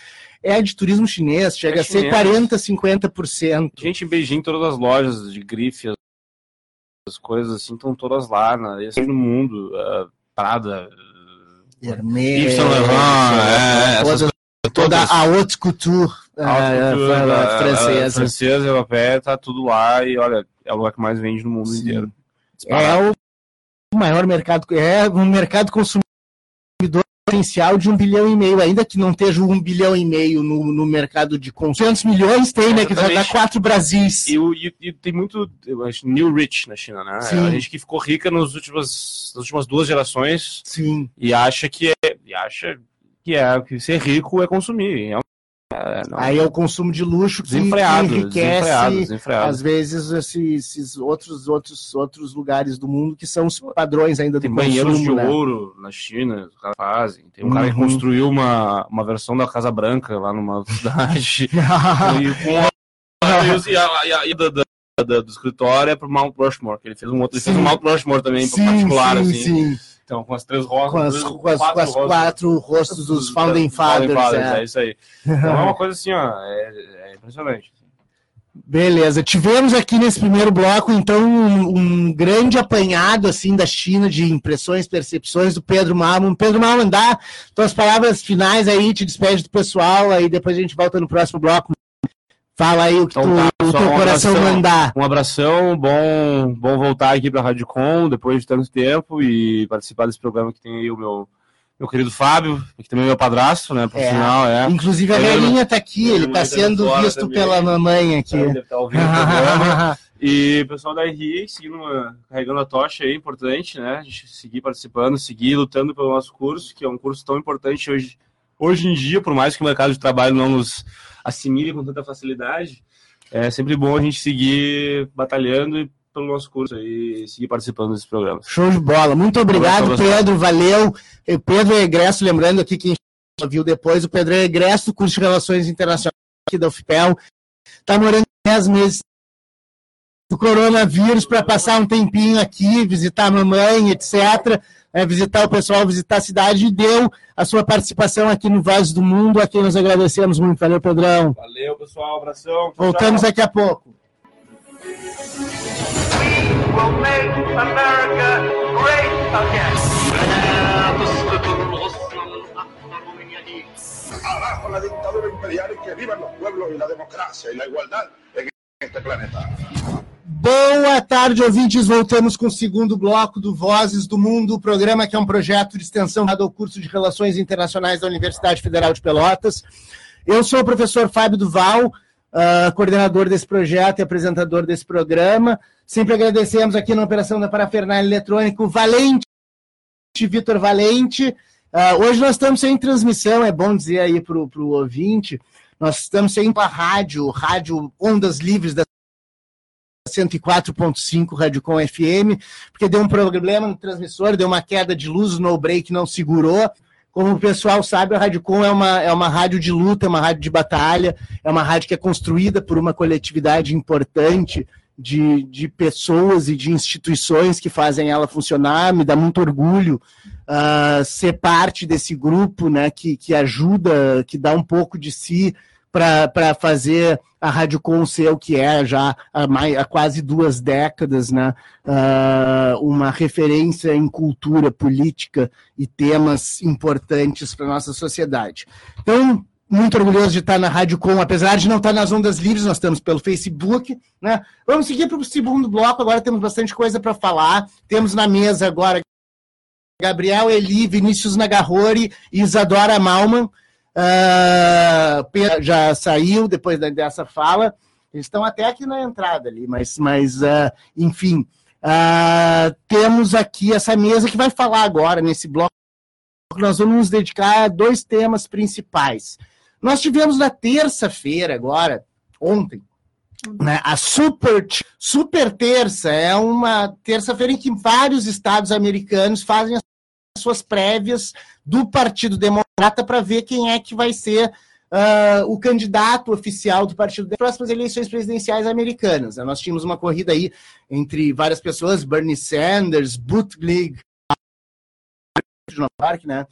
é de turismo chinês, chega É a ser chinês. 40, 50%. Gente em Beijing, todas as lojas de grife, as- as coisas assim, estão todas lá, né? Assim, no mundo. ah, Prada. Hermès, Yves Saint Laurent, é, toda, toda a haute couture, cultura, fala- a- a francesa. francesa, europeia, tá tudo lá e olha, é o lugar que mais vende no mundo Sim. inteiro. É o maior mercado, é um mercado consumidor potencial de um bilhão e meio, ainda que não esteja um bilhão e meio no, no mercado de consumo. 200 milhões tem, né? Que dá Exatamente. quatro Brasis. E, e- e tem muito, new rich na China, né? Sim. A gente que ficou rica nos últimas, nas últimas duas gerações Sim. e acha que é, e acha que é que ser rico é consumir. É, Aí é o consumo de luxo que, desenfreado, enriquece, desenfreado, desenfreado. às vezes, esses, esses outros, outros, outros lugares do mundo que são os padrões ainda Tem do banheiros consumo, de né? ouro na China, os caras fazem. Tem um cara que Uhum. construiu uma, uma versão da Casa Branca lá numa cidade. E com a- e a, e da- da- do escritório é pro Mount Rushmore, que ele fez um outro, ele fez um Mount Rushmore também, sim, particular, sim, assim. sim. Então, com as três rosas, Com as, três- com as- com as rosas quatro rostos dos Founding Fathers. é. é. isso aí. Então é uma coisa assim, ó, é, é impressionante. Beleza, tivemos aqui nesse primeiro bloco, então, um, um grande apanhado, assim, da China, de impressões, percepções do Pedro Malman. Pedro Malman, dá tuas palavras finais aí, te despede do pessoal, aí depois a gente volta no próximo bloco. Fala aí o que Então tu, tá, o teu um coração abração. mandar. Um abração, bom, bom voltar aqui para a Rádio Com depois de tanto tempo e participar desse programa que tem aí o meu, meu querido Fábio, que também é meu padrasto, né, por É. sinal, é. Inclusive a Eu- velhinha tá aqui, ele tá não sendo visto também. pela mamãe aqui. Deve estar ouvindo o programa. E o pessoal da RI seguindo carregando a tocha aí, importante, né? A gente seguir participando, seguir lutando pelo nosso curso, que é um curso tão importante hoje hoje em dia, por mais que o mercado de trabalho não nos assimile com tanta facilidade, é sempre bom a gente seguir batalhando e pelo nosso curso e seguir participando desses programas. Show de bola. Muito obrigado, Pedro. Valeu. Pedro é egresso, lembrando aqui quem viu depois, o Pedro é egresso do curso de Relações Internacionais aqui da UFPEL. Está morando 10 meses do coronavírus para passar um tempinho aqui, visitar a mamãe, etc. É, visitar o pessoal, visitar a cidade e deu a sua participação aqui no Voz do Mundo, a quem nós agradecemos muito. Valeu, Pedrão. Valeu, pessoal. Abração. Tchau, Voltamos tchau. daqui a pouco. will make America great again. Abajo la dictadura imperial y que vivan los pueblos y la democracia y la igualdad en este planeta. Boa tarde, ouvintes. Voltamos com o segundo bloco do Vozes do Mundo, o programa que é um projeto de extensão ao curso de Relações Internacionais da Universidade Federal de Pelotas. Eu sou o professor Fábio Duval, ah, coordenador desse projeto e apresentador desse programa. Sempre agradecemos aqui na operação da Parafernália Eletrônica o Valente, Vitor Valente. Ah, hoje nós estamos sem transmissão, é bom dizer aí para o ouvinte, nós estamos sem a rádio, rádio Ondas Livres da 104.5 Radicom FM, porque deu um problema no transmissor, deu uma queda de luz, o no break não segurou. Como o pessoal sabe, a Radicom é uma, é uma rádio de luta, é uma rádio de batalha, é uma rádio que é construída por uma coletividade importante de, de pessoas e de instituições que fazem ela funcionar. Me dá muito orgulho ah, ser parte desse grupo né, que, que ajuda, que dá um pouco de si para fazer a Rádio Com ser o que é já há, mais, há quase duas décadas, né? Ah, uma referência em cultura, política e temas importantes para a nossa sociedade. Então, muito orgulhoso de estar na Rádio Com, apesar de não estar nas ondas livres, nós estamos pelo Facebook, né? Vamos seguir para o segundo bloco, agora temos bastante coisa para falar. Temos na mesa agora Gabriel Eli, Vinícius Nagarrori e Isadora Malman. Pedro já saiu depois dessa fala. Eles estão até aqui na entrada ali, mas, mas ah, enfim. Ah, temos aqui essa mesa que vai falar agora, nesse bloco. Nós vamos nos dedicar a dois temas principais. Nós tivemos na terça-feira, agora, ontem, né, a Super, Super Terça. É uma terça-feira em que vários estados americanos fazem as suas prévias do Partido Democrata para ver quem é que vai ser ah, o candidato oficial do Partido das próximas eleições presidenciais americanas. né? Nós tínhamos uma corrida aí entre várias pessoas, Bernie Sanders, Buttigieg, de Nova York, né?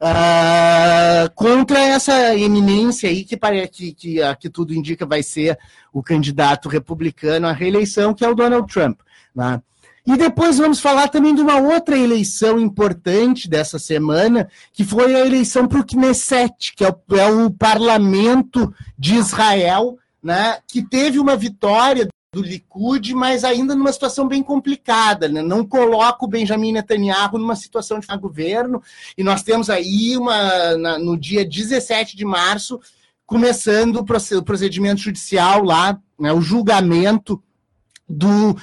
Ah, contra essa eminência aí que, que, que, que tudo indica vai ser o candidato republicano à reeleição, que é o Donald Trump. Né? E depois vamos falar também de uma outra eleição importante dessa semana, que foi a eleição para o Knesset, que é o, é o parlamento de Israel, né, que teve uma vitória do Likud, mas ainda numa situação bem complicada. Né? Não coloca o Benjamin Netanyahu numa situação de governo, e nós temos aí uma, na- no dia 17 de março, começando o proce- o procedimento judicial lá, né, o julgamento do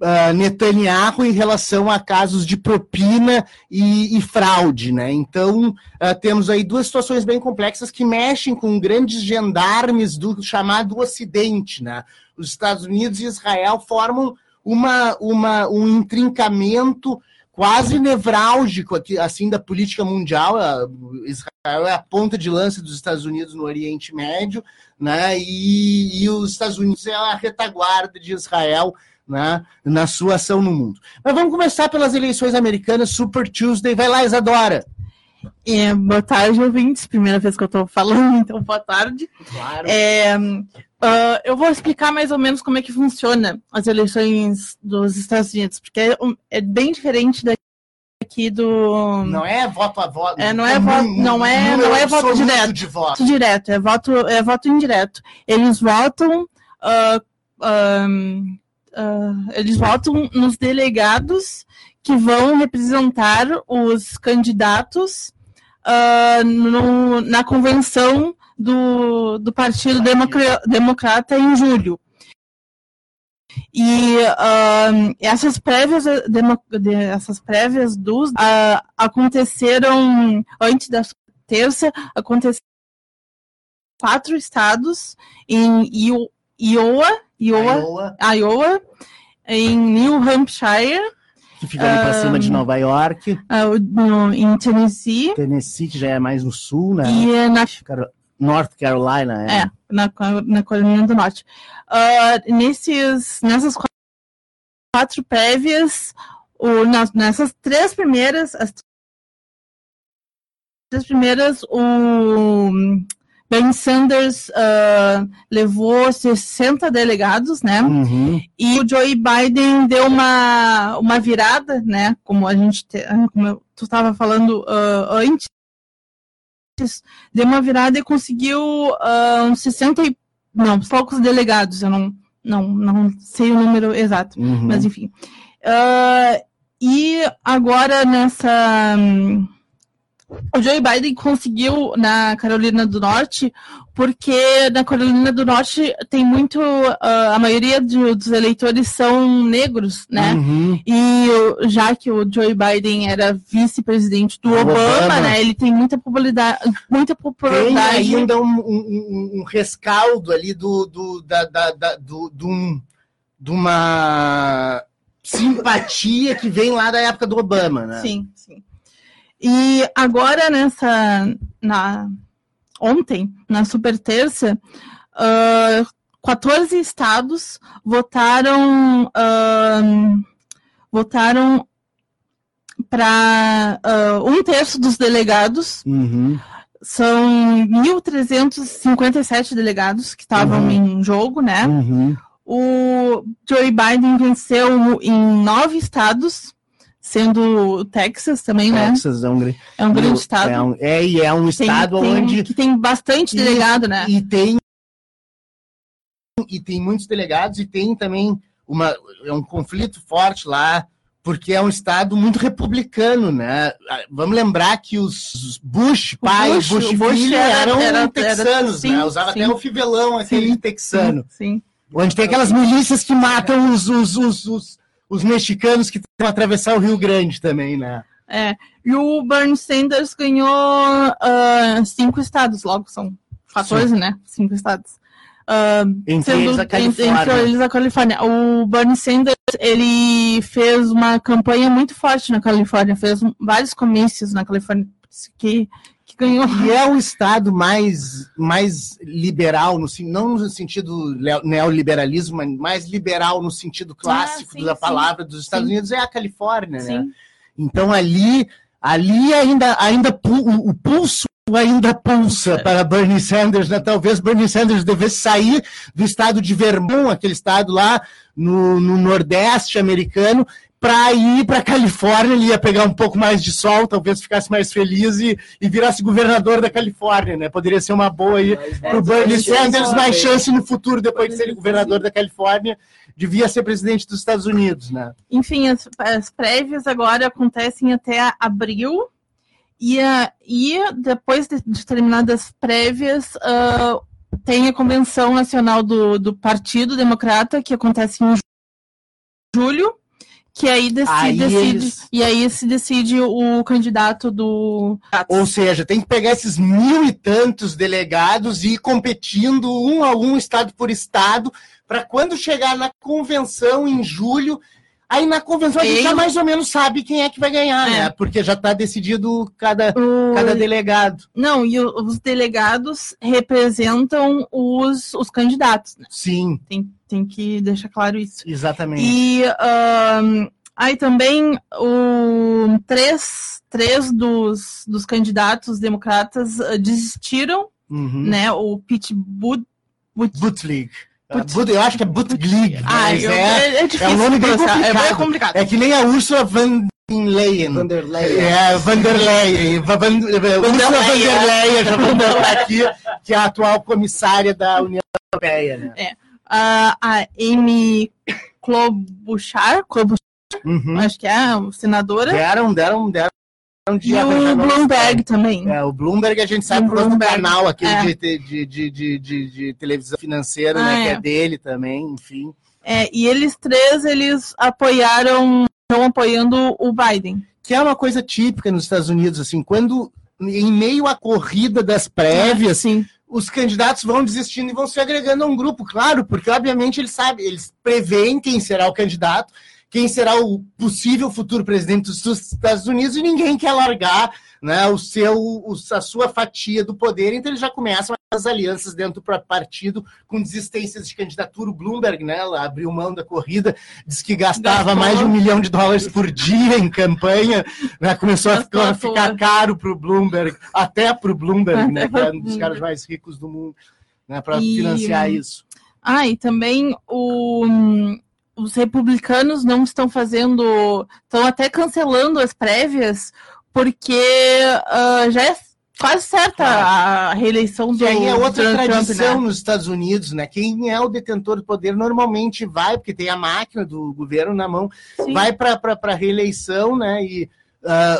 ah, Netanyahu em relação a casos de propina e, e fraude, né? Então ah, temos aí duas situações bem complexas que mexem com grandes gendarmes do chamado Ocidente, né? Os Estados Unidos e Israel formam uma, uma, um intrincamento quase nevrálgico aqui, assim da política mundial. A- Israel é a ponta de lança dos Estados Unidos no Oriente Médio, né? E, e os Estados Unidos é a retaguarda de Israel né, na sua ação no mundo. Mas vamos começar pelas eleições americanas, Super Tuesday. Vai lá, Isadora. É, boa tarde, ouvintes. Primeira vez que eu tô falando, então boa tarde. Claro. É, ah, eu vou explicar mais ou menos como é que funciona as eleições dos Estados Unidos, porque é, um- é bem diferente daqui do Não é voto a voto. É, não é voto- não é- não é voto direto. de voto. direto, é voto, é voto indireto. Eles votam, ahn, ah, eles votam nos delegados que vão representar os candidatos ah, no- na convenção do, do Partido Democra- Democrata em julho. E ahn, essas prévias, essas prévias dos ah, aconteceram antes das terça, aconteceu em quatro estados, em Io- Iowa, Iowa, Iowa, Iowa, em New Hampshire, que fica ali Ah, cima de Nova York, o- no- em Tennessee Tennessee, que já é mais no sul, né? e é na North Carolina, é. É, na, na Carolina do Norte. Ah, nesses, nessas qua- quatro prévias, o, nas, nessas três primeiras, as três primeiras, o Bernie Sanders ah, levou 60 delegados, né? Uhum. E o Joe Biden deu uma, uma virada, né? Como a gente, te- como eu- tu estava falando ah, antes, deu uma virada e conseguiu ah, uns 60 e, não, poucos delegados, eu não, não, não sei o número exato, Uhum. mas enfim. Ah, e agora nessa. O Joe Biden conseguiu na Carolina do Norte, porque na Carolina do Norte tem muito. ah, a maioria de- dos eleitores são negros, né? Uhum. E já que o Joe Biden era vice-presidente do Obama, Obama. né? Ele tem muita popularidade, muita Tem popularidade. ainda um, um- um- rescaldo ali do, do, da, da, da- do, de, um- de uma simpatia que vem lá da época do Obama, né? Sim, sim. E agora nessa na ontem, na super terça, ah, 14 estados votaram ahn, votaram para um terço dos delegados Uhum. são 1.357 delegados que estavam Uhum. em jogo, né? Uhum. O Joe Biden venceu em nove estados, sendo o Texas também, né? Texas é um, grande- É um grande estado. É, um- é, e é um Tem- estado tem- onde que tem bastante E- delegado, né? E tem e tem muitos delegados e tem também uma é um conflito forte lá porque é um estado muito republicano, né? Ah, Vamos lembrar que os Bush, pai, Bush- Bush, Bush filho era- eram era- era- texanos, sim, né? Usava sim. até o fivelão aquele Sim. texano, Sim. onde tem aquelas milícias que matam os, os, os, os, os mexicanos que tentam atravessar o Rio Grande também, né? É. E o Bernie Sanders ganhou ah, cinco estados, logo são 14, né? Cinco estados. Ah, Entre sendo eles a Califórnia. entre eles a Califórnia. O Bernie Sanders ele fez uma campanha muito forte na Califórnia, fez vários comícios na Califórnia que ganhou. E é o estado mais, mais liberal, no, não no sentido neoliberalismo, mas mais liberal no sentido clássico sim, da sim. palavra dos Estados Sim. Unidos é a Califórnia, né? Sim. Então ali, ali ainda, ainda o, o pulso ainda pulsa para Bernie Sanders, né? Talvez Bernie Sanders devesse sair do estado de Vermont, aquele estado lá no, no Nordeste americano, para ir para Califórnia, ele ia pegar um pouco mais de sol, talvez ficasse mais feliz e, e virasse governador da Califórnia, né? Poderia ser uma boa aí para o Bernie Sanders, mais chance no futuro, depois de ser governador da Califórnia, devia ser presidente dos Estados Unidos, né? Enfim, as, as prévias agora acontecem até abril. E, e depois de, de terminadas prévias, ah, tem a Convenção Nacional do, do Partido Democrata, que acontece em ju- julho, que aí, deci- Aí decide, eles- e aí se decide o candidato do. Ou seja, tem que pegar esses mil e tantos delegados e ir competindo um a um, estado por estado, para quando chegar na convenção em julho, aí na convenção a gente já mais ou menos sabe quem é que vai ganhar, É. né? Porque já está decidido cada, o- cada delegado. Não, e os delegados representam os, os candidatos. Né? Sim, Tem, tem que deixar claro isso. exatamente. E ahn, aí também o, três, três dos, dos candidatos democratas ah, desistiram, Uhum. né? O Pete Bud, Bud, Butlig. Bud- eu acho que é Butlig. ah, eu- é, é, difícil um nome bem É bem complicado. complicado. é que nem a Úrsula van der Leyen. Vanderlei. É, Vanderlei. Va- Van- Ursula von der Leyen, já vou botar aqui, que é a atual comissária da União Europeia. Né? Ah, a Amy Klobuchar, Klobuchar Uhum. acho que é a senadora, Deram, deram, deram e o Bloomberg também. É, o Bloomberg a gente sabe por do Bloomberg, canal aquele é. de, de, de, de, televisão financeira, Ah, né? Que é. é dele também, enfim. É, e eles três, eles apoiaram, estão apoiando o Biden. Que é uma coisa típica nos Estados Unidos, assim, quando em meio à corrida das prévias, Sim. os candidatos vão desistindo e vão se agregando a um grupo, claro, porque obviamente eles sabem, eles preveem quem será o candidato, quem será o possível futuro presidente dos Estados Unidos e ninguém quer largar né, o seu, a sua fatia do poder, então eles já começam as alianças dentro do próprio partido com desistências de candidatura. O Bloomberg né, abriu mão da corrida, disse que gastava mais de um milhão de dólares por dia em campanha, né, começou a ficar, à ficar caro para o Bloomberg, até para o Bloomberg, né, que é um dos caras mais ricos do mundo, né, para E- financiar isso. Ah, e também o, os republicanos não estão fazendo. estão até cancelando as prévias, porque ah, já é quase certa a reeleição do aí é outra Trump, tradição né? nos Estados Unidos, né? Quem é o detentor do poder normalmente vai, porque tem a máquina do governo na mão, Sim. vai para a reeleição, né? E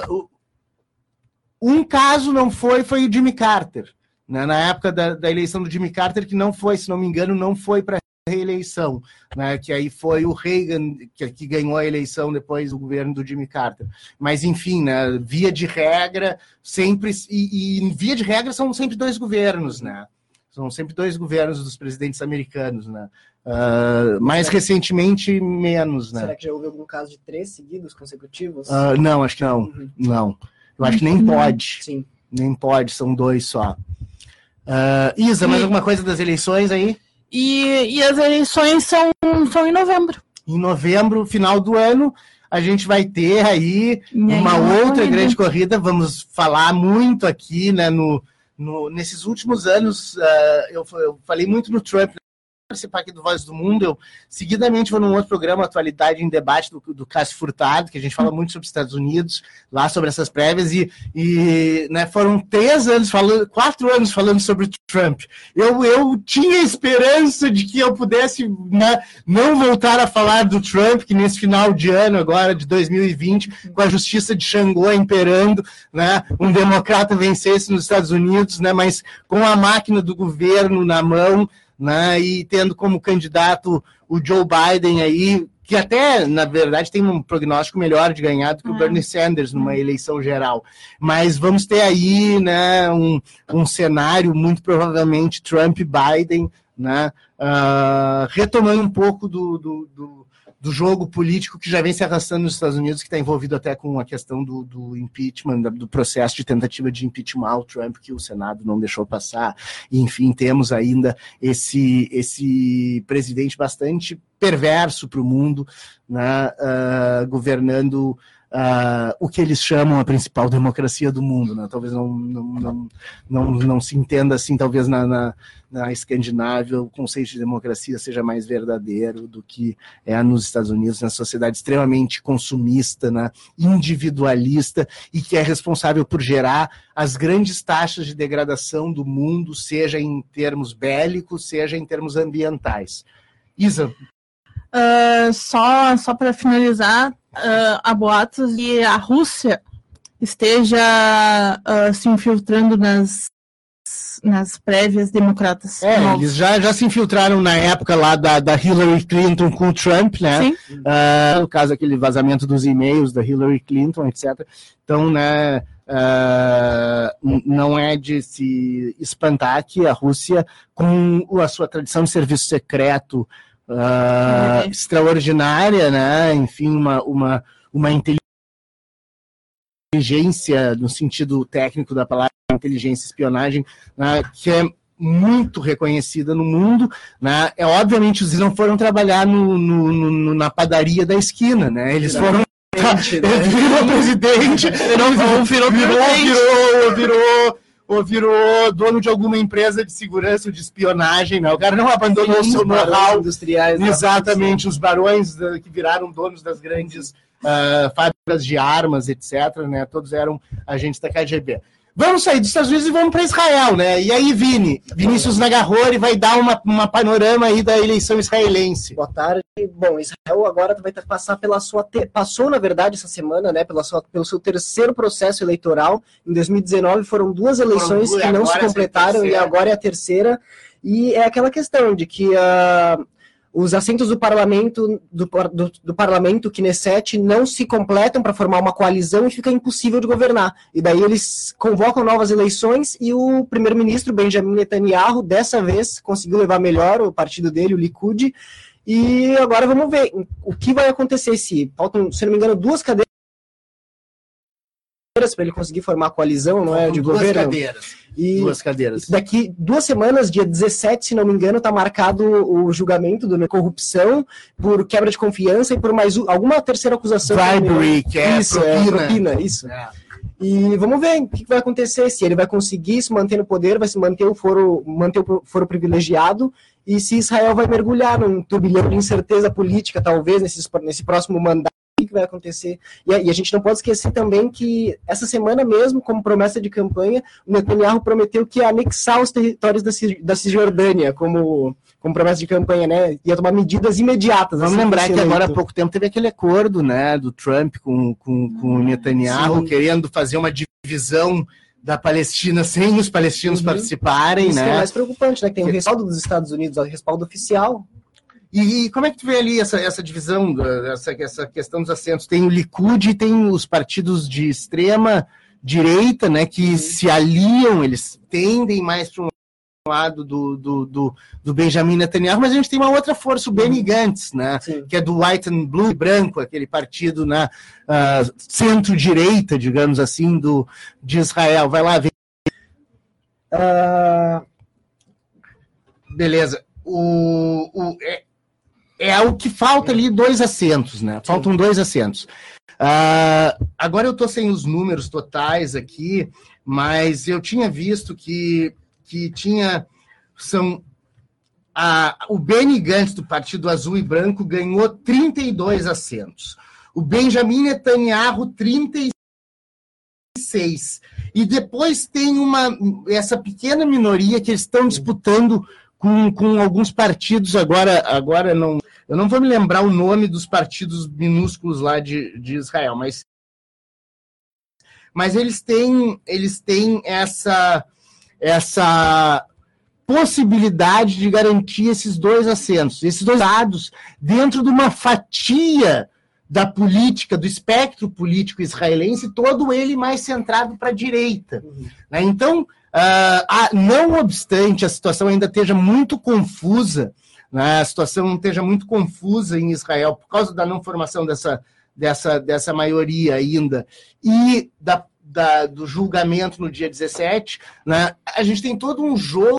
o- um caso não foi, foi o Jimmy Carter. né? Na época da, da eleição do Jimmy Carter, que não foi, se não me engano, não foi para reeleição, né? Que aí foi o Reagan que, que ganhou a eleição depois do governo do Jimmy Carter. Mas enfim, né? Via de regra, sempre e, e via de regra são sempre dois governos, né? São sempre dois governos dos presidentes americanos, né? Ah, mais recentemente, menos, né? Será que já houve algum caso de três seguidos consecutivos? Ah, não, acho que não. Uhum. Não. Eu acho que nem pode. Sim. Nem pode, são dois só. Ah, Isa, mais alguma coisa das eleições aí? E, e as eleições são, são em novembro. Em novembro, final do ano, a gente vai ter aí uma outra corrida. grande corrida. Vamos falar muito aqui, né? No, no- nesses últimos anos, ah, eu, eu falei muito no Trump. Participar aqui do Voz do Mundo, eu seguidamente vou num outro programa, Atualidade em Debate, do, do Cássio Furtado, que a gente fala muito sobre os Estados Unidos, lá sobre essas prévias, e, e né, foram três anos falando, quatro anos falando sobre Trump. Eu, eu tinha esperança de que eu pudesse né, não voltar a falar do Trump, que nesse final de ano agora, de 2020, com a justiça de Xangô imperando, né, um democrata vencesse nos Estados Unidos, né, mas com a máquina do governo na mão, né, e tendo como candidato o Joe Biden aí, que até, na verdade, tem um prognóstico melhor de ganhar do que o Ah. Bernie Sanders numa eleição geral. Mas vamos ter aí né, um, um cenário, muito provavelmente, Trump-Biden, né, ah, retomando um pouco do, do, do, do jogo político que já vem se arrastando nos Estados Unidos, que está envolvido até com a questão do, do impeachment, do processo de tentativa de impeachment ao Trump, que o Senado não deixou passar. E, enfim, temos ainda esse, esse presidente bastante perverso para o mundo, né, ah, governando ah, o que eles chamam a principal democracia do mundo. Né? Talvez não, não, não, não, não se entenda assim, talvez na, na, na Escandinávia o conceito de democracia seja mais verdadeiro do que é nos Estados Unidos, na sociedade extremamente consumista, né, individualista e que é responsável por gerar as grandes taxas de degradação do mundo, seja em termos bélicos, seja em termos ambientais. Isa, Ah, só só para finalizar, ah, há boatos de a Rússia esteja ah, se infiltrando nas, nas prévias democratas. é, eles já, já se infiltraram na época lá da, da Hillary Clinton com o Trump, né? Sim. Ah, no caso aquele vazamento dos e-mails da Hillary Clinton, etc. Então, né, n- não é de se espantar que a Rússia, com a sua tradição de serviço secreto ah, É. extraordinária, né, enfim, uma, uma, uma inteligência no sentido técnico da palavra, inteligência espionagem, né, que é muito reconhecida no mundo, né? É obviamente eles não foram trabalhar no, no- no- na padaria da esquina, né? Eles foram virou presidente, Virou- virou, virou virou, presidente. virou, virou, ou virou dono de alguma empresa de segurança ou de espionagem, né? O cara não abandonou o seu know-how. industriais. Exatamente, os barões da- que viraram donos das grandes ah, fábricas de armas, etc., né? Todos eram agentes da KGB. Vamos sair dos Estados Unidos e vamos para Israel, né? E aí, Vini, Vinícius Nagarrori vai dar uma, uma panorama aí da eleição israelense. Boa tarde. Bom, Israel agora vai ter que passar pela sua. te- Passou, na verdade, essa semana, né? Pela sua, pelo seu terceiro processo eleitoral. Em 2019 foram duas eleições duas, que não se é completaram e agora é a terceira. E é aquela questão de que ah, os assentos do parlamento do, do, do parlamento Knesset não se completam para formar uma coalizão e fica impossível de governar. E daí eles convocam novas eleições e o primeiro-ministro Benjamin Netanyahu dessa vez conseguiu levar melhor o partido dele, o Likud. E agora vamos ver o que vai acontecer se faltam, se não me engano, duas cadeiras para ele conseguir formar a coalizão, não é, de duas governo. cadeiras. E Duas cadeiras. Daqui duas semanas, dia 17, se não me engano, está marcado o julgamento da corrupção por quebra de confiança e por mais um- alguma terceira acusação. Bribery, que é isso, é, propina. propina, isso. É. E vamos ver o que vai acontecer, se ele vai conseguir se manter no poder, vai se manter o foro, manter o foro privilegiado, e se Israel vai mergulhar num turbilhão de incerteza política, talvez, nesses, nesse próximo mandato, que que vai acontecer. E a, e a gente não pode esquecer também que essa semana mesmo, como promessa de campanha, o Netanyahu prometeu que ia anexar os territórios da, Cis- da Cisjordânia, como, como promessa de campanha, né? Ia tomar medidas imediatas. Vamos assim lembrar que agora há pouco tempo teve aquele acordo né, do Trump com, com, com o Netanyahu, Sim. querendo fazer uma divisão da Palestina sem os palestinos Uhum. participarem, Isso é né? mais preocupante, né? Que tem o respaldo dos Estados Unidos, o respaldo oficial. E, e como é que tu vê ali essa, essa divisão, essa, essa questão dos assentos? Tem o Likud e tem os partidos de extrema direita, né, que se aliam, eles tendem mais para um lado do, do, do, do Benjamin Netanyahu, mas a gente tem uma outra força, o Benny Gantz, né, Sim. que é do white and blue, branco, aquele partido na ah, centro-direita, digamos assim, do, de Israel. Vai lá, vem. Ah, Beleza. O, o, é, é o que falta ali, dois assentos, né? Faltam dois assentos. Ah, agora eu estou sem os números totais aqui, mas eu tinha visto que, que tinha. São. A, o Benny Gantz, do Partido Azul e Branco, ganhou 32 assentos. O Benjamin Netanyahu, 36. E depois tem uma essa pequena minoria que eles estão disputando com, com alguns partidos agora agora não eu não vou me lembrar o nome dos partidos minúsculos lá de, de Israel mas mas eles têm eles têm essa essa possibilidade de garantir esses dois assentos esses dois dados dentro de uma fatia da política, do espectro político israelense, todo ele mais centrado para a direita. Né? Então, ah, ah, não obstante a situação ainda esteja muito confusa, né? a situação esteja muito confusa em Israel por causa da não formação dessa, dessa, dessa maioria ainda e da, da- do julgamento no dia 17, né? a gente tem todo um jogo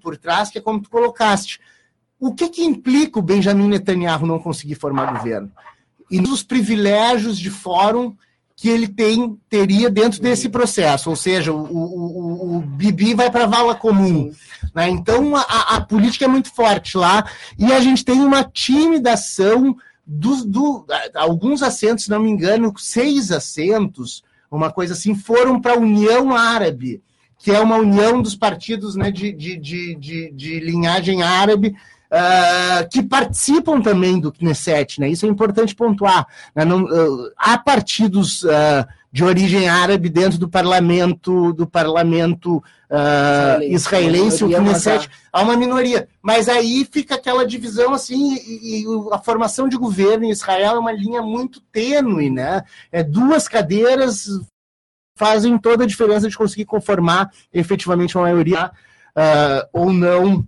por trás que é como tu colocaste. O que, que implica o Benjamin Netanyahu não conseguir formar governo? E nos privilégios de fórum que ele tem teria dentro desse processo, ou seja, o, o, o- o Bibi vai para a vala comum. né? Então a, a- política é muito forte lá e a gente tem uma tímida ação dos do, alguns assentos, se não me engano, seis assentos, uma coisa assim, foram para a União Árabe, que é uma união dos partidos né, de, de, de, de, de linhagem árabe. Ah, que participam também do Knesset, né? Isso é importante pontuar. né? Não, ah, há partidos ah, de origem árabe dentro do parlamento do parlamento Israelense. o Maioria, Knesset há uma minoria. Mas aí fica aquela divisão assim, e, e a formação de governo em Israel é uma linha muito tênue, né? É duas cadeiras fazem toda a diferença de conseguir conformar efetivamente uma maioria ah, ou não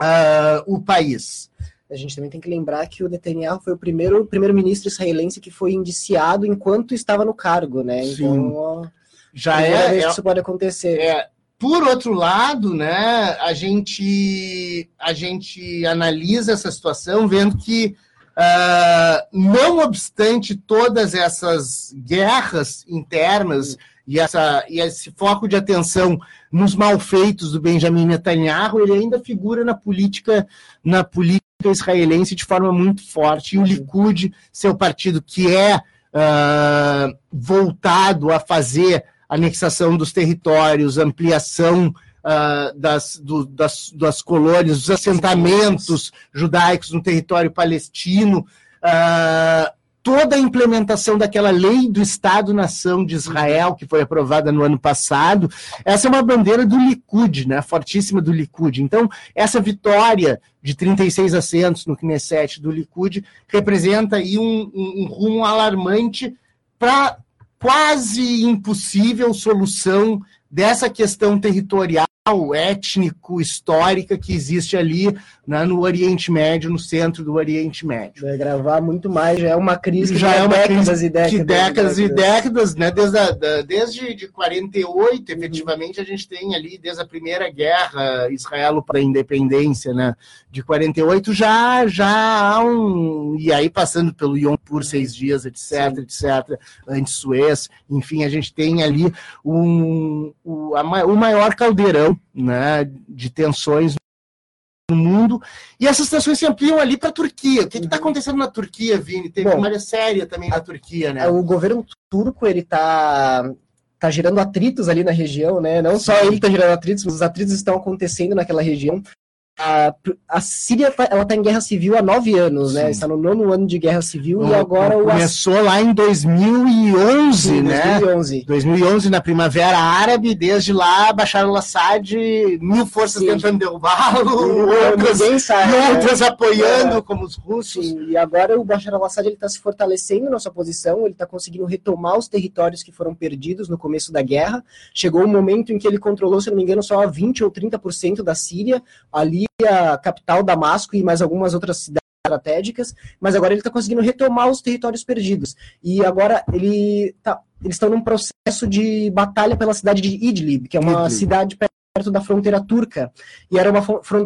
ah, o país. A gente também tem que lembrar que o Netanyahu foi o primeiro primeiro-ministro israelense que foi indiciado enquanto estava no cargo, né? Então, ó, Já é, é- isso pode acontecer. É, por outro lado, né, a gente, a gente analisa essa situação vendo que, ah, não obstante todas essas guerras internas e, essa, e esse foco de atenção nos malfeitos do Benjamin Netanyahu, ele ainda figura na política, na política israelense de forma muito forte. E o Likud, seu partido que é ah, voltado a fazer anexação dos territórios, ampliação ah, das, do- das, das colônias, dos assentamentos judaicos no território palestino, ah, toda a implementação daquela lei do Estado-nação de Israel, que foi aprovada no ano passado. Essa é uma bandeira do Likud, né? fortíssima do Likud. Então, essa vitória de 36 assentos no Knesset do Likud representa aí um, um, um rumo alarmante para quase impossível solução dessa questão territorial, étnico, histórica que existe ali né, no Oriente Médio, no centro do Oriente Médio. Vai gravar muito mais, já é uma crise Já vai é uma décadas crise e décadas. de décadas e décadas. né? Desde, a, da- desde de 48, efetivamente, a gente tem ali, desde a primeira guerra israelo para a independência, né? De 48 já, já há um. E aí passando pelo Yom por seis dias, etc, etc, antes Suez, enfim, a gente tem ali um, o, a o maior caldeirão né, de tensões no mundo, e essas tensões se ampliam ali para a Turquia. O que está acontecendo na Turquia, Vini? Teve Bom, uma área séria também na Turquia, né? O governo turco, ele tá, tá gerando atritos ali na região, né? Não só ele tá gerando atritos, mas os atritos estão acontecendo naquela região. A, a Síria ela tá em guerra civil há nove anos, né? Sim. Está no nono ano de guerra civil e agora o Começou lá em 2011, Sim, né? 2011. 2011, na Primavera Árabe, desde lá, Bashar al-Assad, mil forças Sim. tentando derrubá-lo, outras, né? outras apoiando, como os russos. Sim, e agora o Bashar al-Assad está se fortalecendo na sua posição, ele está conseguindo retomar os territórios que foram perdidos no começo da guerra. Chegou um momento em que ele controlou, se não me engano, só 20 ou 30% da Síria, ali a capital Damasco e mais algumas outras cidades estratégicas, mas agora ele está conseguindo retomar os territórios perdidos. E agora ele tá, eles estão num processo de batalha pela cidade de Idlib, que é uma Idlib. cidade perto da fronteira turca e era uma,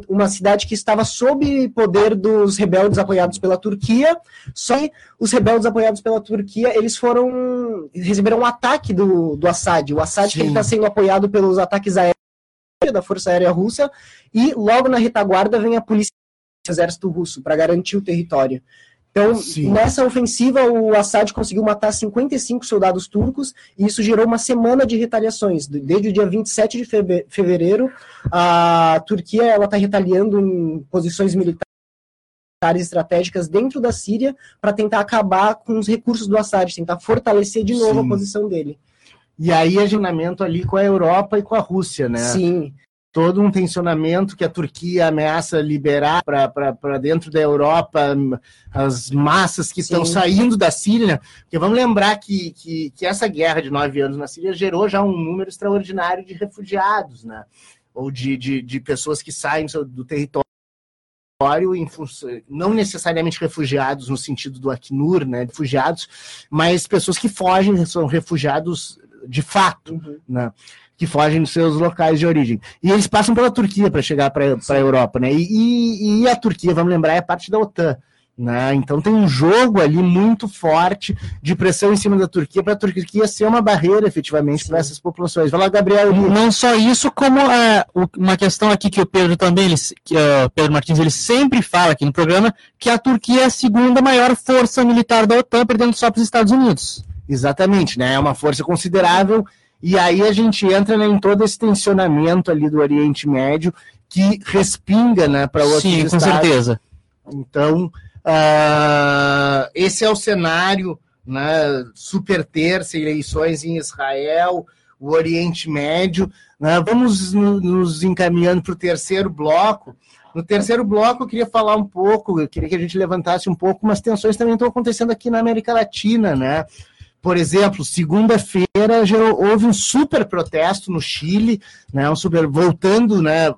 uma cidade que estava sob poder dos rebeldes apoiados pela Turquia, só que os rebeldes apoiados pela Turquia, eles foram, receberam um ataque do, do Assad, o Assad que Sim. está sendo apoiado pelos ataques aéreos da Força Aérea Russa, e logo na retaguarda vem a polícia o exército russo para garantir o território. Então, Sim. nessa ofensiva, o Assad conseguiu matar 55 soldados turcos, e isso gerou uma semana de retaliações. Desde o dia 27 de fevereiro, a Turquia está retaliando em posições militares estratégicas dentro da Síria para tentar acabar com os recursos do Assad, tentar fortalecer de novo Sim. a posição dele. E aí, agendamento ali com a Europa e com a Rússia, né? Sim, todo um tensionamento que a Turquia ameaça liberar para dentro da Europa as massas que estão Sim. saindo da Síria. né? Porque vamos lembrar que, que, que essa guerra de nove anos na Síria gerou já um número extraordinário de refugiados, né? ou de, de, de pessoas que saem do- território. Não necessariamente refugiados no sentido do Acnur, né, refugiados, mas pessoas que fogem, são refugiados de fato Uhum. né, que fogem dos seus locais de origem. E eles passam pela Turquia para chegar para a Europa, né? E, e- e a Turquia, vamos lembrar, é parte da OTAN. Né? Então tem um jogo ali muito forte de pressão em cima da Turquia para a Turquia ser uma barreira efetivamente para essas populações. Vai lá, Gabriel. Não só isso, como é, uma questão aqui que o Pedro também, ele, que, é, Pedro Martins, ele sempre fala aqui no programa, que a Turquia é a segunda maior força militar da OTAN, perdendo só para os Estados Unidos. Exatamente, né? É uma força considerável. E aí a gente entra né, em todo esse tensionamento ali do Oriente Médio que respinga né, para outros Sim, com estados. certeza. Então, ah, esse é o cenário, né, super terça, eleições em Israel, o Oriente Médio. né? Vamos no- nos encaminhando para o terceiro bloco. No terceiro bloco, eu queria falar um pouco, eu queria que a gente levantasse um pouco, umas tensões também estão acontecendo aqui na América Latina, né? Por exemplo, segunda-feira houve um super protesto no Chile, né? Um super voltando, né?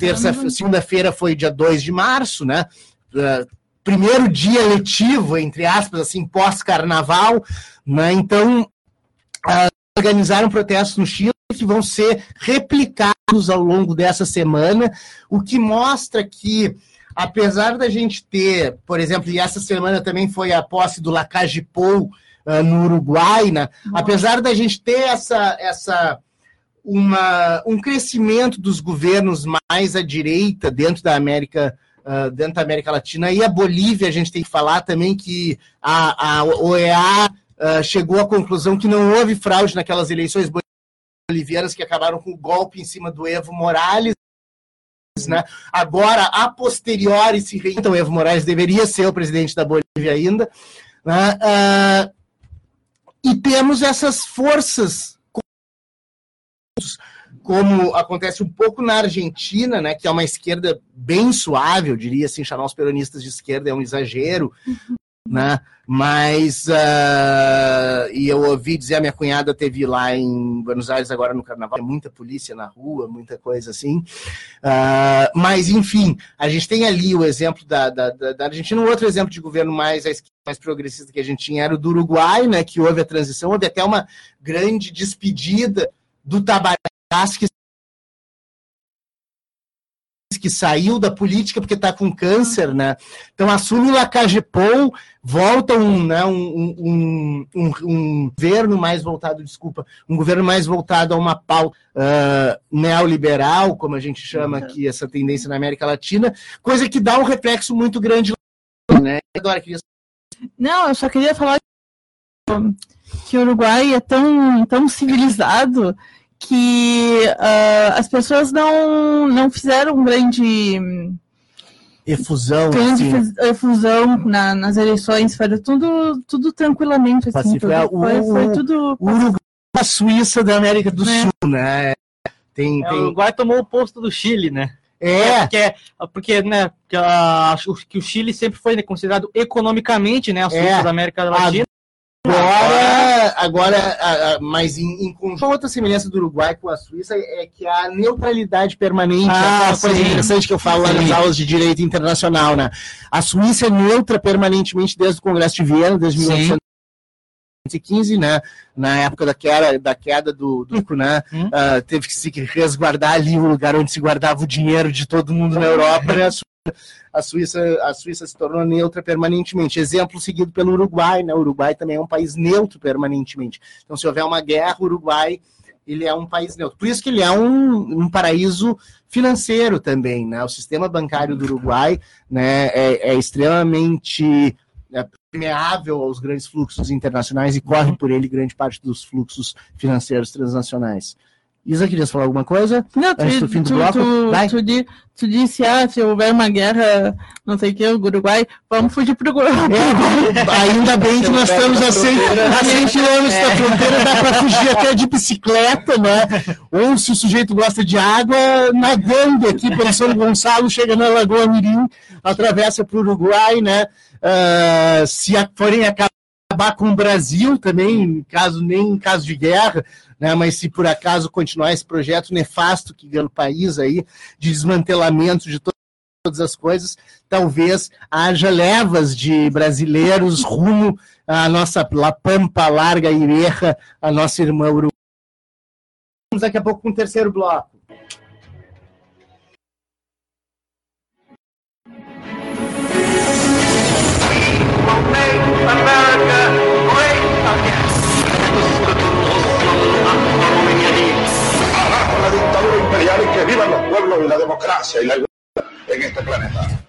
Terça, segunda-feira foi dia 2 de março, né? Uh, primeiro dia letivo, entre aspas, assim, pós-carnaval, né? Então, uh, organizaram protestos no Chile que vão ser replicados ao longo dessa semana, o que mostra que apesar da gente ter, por exemplo, e essa semana também foi a posse do Lacagepou uh, no Uruguai, né? apesar da gente ter essa, essa uma, um crescimento dos governos mais à direita dentro da América uh, dentro da América Latina e a Bolívia a gente tem que falar também que a, a OEA uh, chegou à conclusão que não houve fraude naquelas eleições bolivianas que acabaram com o golpe em cima do Evo Morales né? Agora, a posteriori, se reinta, o Evo Morales deveria ser o presidente da Bolívia ainda, né? Ah, e temos essas forças, como acontece um pouco na Argentina, né, que é uma esquerda bem suave, eu diria assim, chamar os peronistas de esquerda é um exagero, né? Mas uh, e eu ouvi dizer a minha cunhada teve lá em Buenos Aires agora no Carnaval, muita polícia na rua, muita coisa assim. Uh, mas enfim, a gente tem ali o exemplo da, da, da Argentina, um outro exemplo de governo mais mais progressista que a gente tinha era o do Uruguai, né? Que houve a transição, houve até uma grande despedida do Tabarás que que saiu da política porque está com câncer, né? Então assume o Lacagepou, volta um, né, um, um, um, um, governo mais voltado, desculpa, um governo mais voltado a uma pauta uh, neoliberal, como a gente chama aqui essa tendência na América Latina, coisa que dá um reflexo muito grande, né? Agora queria Não, eu só queria falar que o Uruguai é tão, tão civilizado que uh, as pessoas não, não fizeram um grande efusão, grande assim. efusão na, nas eleições, foi tudo, tudo tranquilamente. Assim, tudo, É, o, foi, foi tudo. o Uruguai é a Suíça da América do É. Sul, né? Tem, É, o. Uruguai tomou o posto do Chile, né? É, porque, porque né, que, a- que o Chile sempre foi né, considerado economicamente né, a Suíça É. da América Latina. Agora, agora a- a- mas em, em conjunto, outra semelhança do Uruguai com a Suíça é que a neutralidade permanente, Ah, é uma coisa sim. interessante que eu falo lá nas aulas de direito internacional, né? A Suíça é neutra permanentemente desde o Congresso de Viena, desde Sim. 1915, né? Na época da queda, da queda do Duco, né? Hum. Ah, teve que se resguardar ali o lugar onde se guardava o dinheiro de todo mundo na Europa, né? A Su- A Suíça, a Suíça se tornou neutra permanentemente. Exemplo seguido pelo Uruguai, né? O Uruguai também é um país neutro permanentemente. Então, se houver uma guerra, o Uruguai ele é um país neutro. Por isso que ele é um, um paraíso financeiro também, né? O sistema bancário do Uruguai, né, é, é extremamente é, permeável aos grandes fluxos internacionais e corre por ele grande parte dos fluxos financeiros transnacionais. Isa, querias falar alguma coisa? Não, Antes do tu, fim do tu, bloco, tu, vai. tu, tu disse, ah, se houver uma guerra, não sei o que, o Uruguai, vamos fugir pro Uruguai. É, ainda bem que nós estamos a 100, a 100 quilômetros da fronteira, dá para fugir até de bicicleta, né? Ou se o sujeito gosta de água, nadando aqui pelo São Gonçalo, chega na Lagoa Mirim, atravessa para o Uruguai, né? Ah, se a- forem acabar com o Brasil também, caso, nem em caso de guerra, né? Mas se por acaso continuar esse projeto nefasto que ganha o país aí, de desmantelamento de to- todas as coisas, talvez haja levas de brasileiros rumo à nossa La Pampa Larga Ireja, a nossa irmã Uruguai. Vamos daqui a pouco com o terceiro bloco. America que vivan los pueblos y la democracia y la igualdad en este planeta.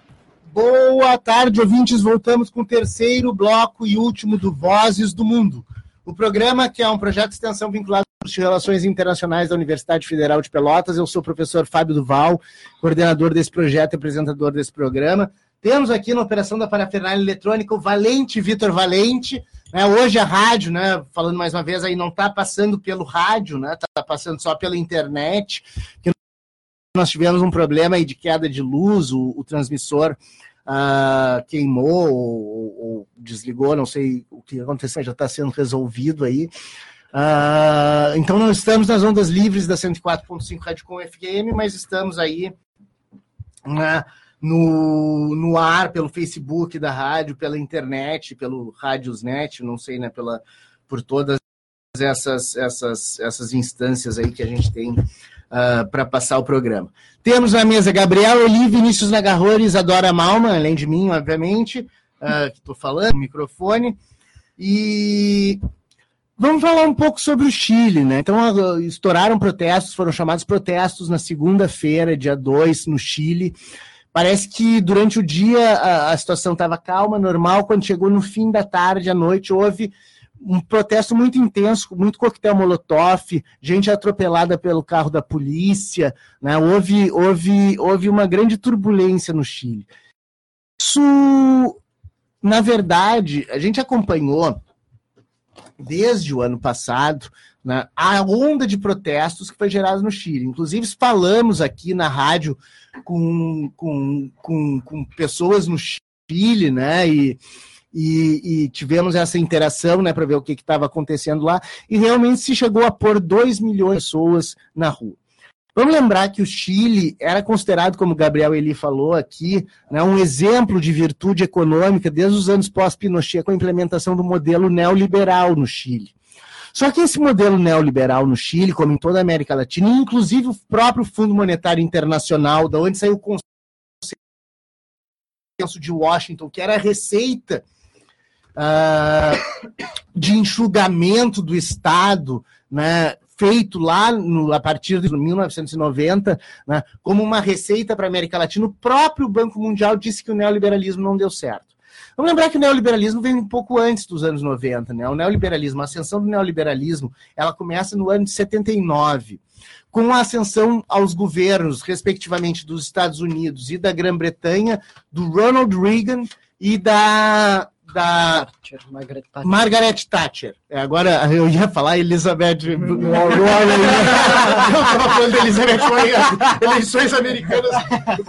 Boa tarde, ouvintes. Voltamos com o terceiro bloco e último do Vozes do Mundo. O programa, que é um projeto de extensão vinculado curso de Relações Internacionais da Universidade Federal de Pelotas. Eu sou o professor Fábio Duval, coordenador desse projeto e apresentador desse programa. Temos aqui na operação da parafernália eletrônica o Valente Vitor Valente. Né? hoje a rádio, né, falando mais uma vez, aí não está passando pelo rádio, né, está passando só pela internet. Que nós tivemos um problema aí de queda de luz, o, o transmissor ah, queimou ou, ou desligou, não sei o que aconteceu, já está sendo resolvido aí. Ah, então nós estamos nas ondas livres da 104.5 Rádio Com FM, mas estamos aí né, no, no ar, pelo Facebook da rádio, pela internet, pelo Radiosnet, não sei, né, pela, por todas essas, essas, essas instâncias aí que a gente tem para passar o programa. Temos na mesa Gabriel Oli, Vinícius Nagarro e Isadora Malman, além de mim, obviamente, ah, que estou falando microfone. E vamos falar um pouco sobre o Chile, né? Então, ah, estouraram protestos, foram chamados protestos na segunda-feira, dia 2, no Chile. Parece que durante o dia a, a situação estava calma, normal. Quando chegou no fim da tarde, à noite, houve um protesto muito intenso, muito coquetel molotov, gente atropelada pelo carro da polícia, né? Houve, houve, houve uma grande turbulência no Chile. Isso na verdade, a gente acompanhou desde o ano passado né, a onda de protestos que foi gerada no Chile. Inclusive, falamos aqui na rádio com, com, com, com pessoas no Chile, né? E, e, e, tivemos essa interação né, para ver o que estava acontecendo lá, e realmente se chegou a pôr 2 milhões de pessoas na rua. Vamos lembrar que o Chile era considerado, como o Gabriel Eli falou aqui, né, um exemplo de virtude econômica desde os anos pós-Pinochet, com a implementação do modelo neoliberal no Chile. Só que esse modelo neoliberal no Chile, como em toda a América Latina, inclusive o próprio Fundo Monetário Internacional, da onde saiu o consenso de Washington, que era a receita uh, de enxugamento do Estado, né, feito lá no, a partir de 1990, né, como uma receita para a América Latina, o próprio Banco Mundial disse que o neoliberalismo não deu certo. Vamos lembrar que o neoliberalismo vem um pouco antes dos anos 90, né? O neoliberalismo, a ascensão do neoliberalismo, ela começa no ano de 79, com a ascensão aos governos, respectivamente, dos Estados Unidos e da Grã-Bretanha, do Ronald Reagan e da da Margaret Thatcher. Margaret Thatcher. É, agora eu ia falar Elizabeth Warren. eu estava falando Elizabeth Warren. Eleições americanas,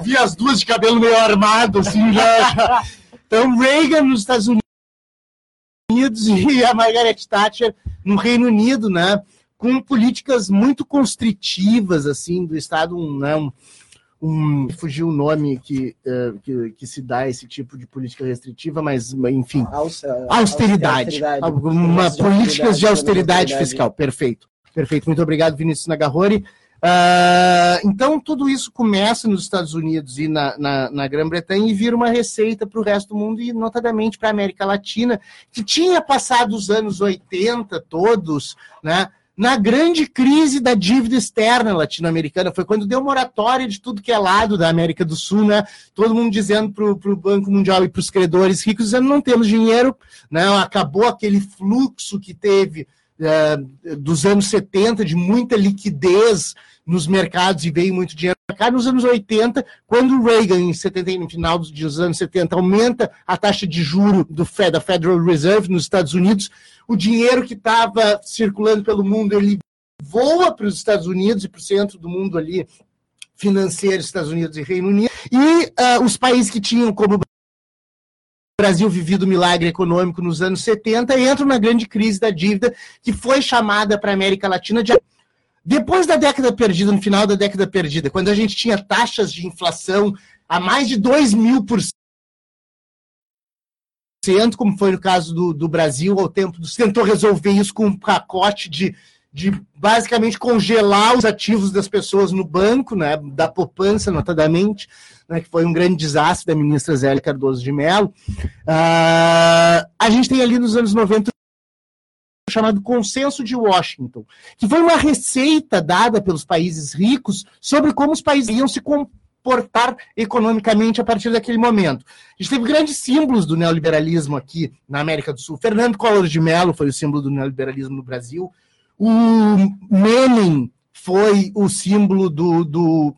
vi as duas de cabelo meio armado, assim, já. Então, Reagan nos Estados Unidos e a Margaret Thatcher no Reino Unido, né? Com políticas muito constritivas, assim, do Estado, um, né? Um, um, fugiu o nome que, uh, que, que, se dá a esse tipo de política restritiva, mas enfim, austeridade, austeridade. uma políticas de austeridade, fiscal, perfeito, perfeito, muito obrigado Vinícius Nagarrori. Uh, então tudo isso começa nos Estados Unidos e na, na, na Grã-Bretanha e vira uma receita para o resto do mundo e notadamente para a América Latina, que tinha passado os anos 80 todos, né? na grande crise da dívida externa latino-americana. Foi quando deu moratória de tudo que é lado da América do Sul, né? Todo mundo dizendo para o Banco Mundial e para os credores ricos, dizendo não temos dinheiro, né? Acabou aquele fluxo que teve uh, dos anos 70 de muita liquidez nos mercados e veio muito dinheiro para cá. Nos anos 80, quando Reagan, em 70, no final dos anos 70, aumenta a taxa de juro do Fed, da Federal Reserve nos Estados Unidos, o dinheiro que estava circulando pelo mundo, ele voa para os Estados Unidos e para o centro do mundo ali, financeiro, Estados Unidos e Reino Unido, e uh, os países que tinham como Brasil vivido o milagre econômico nos anos 70 entram na grande crise da dívida, que foi chamada para a América Latina de depois da década perdida, no final da década perdida, quando a gente tinha taxas de inflação a mais de 2 mil por cento, como foi no caso do, do Brasil, ao tempo do tentou resolver isso com um pacote de, de basicamente congelar os ativos das pessoas no banco, né, da poupança, notadamente, né, que foi um grande desastre da ministra Zélia Cardoso de Mello. Uh, a gente tem ali nos anos 90 chamado Consenso de Washington, que foi uma receita dada pelos países ricos sobre como os países iam se comportar economicamente a partir daquele momento. A gente teve grandes símbolos do neoliberalismo aqui na América do Sul. Fernando Collor de Mello foi o símbolo do neoliberalismo no Brasil. O Menem foi o símbolo do, do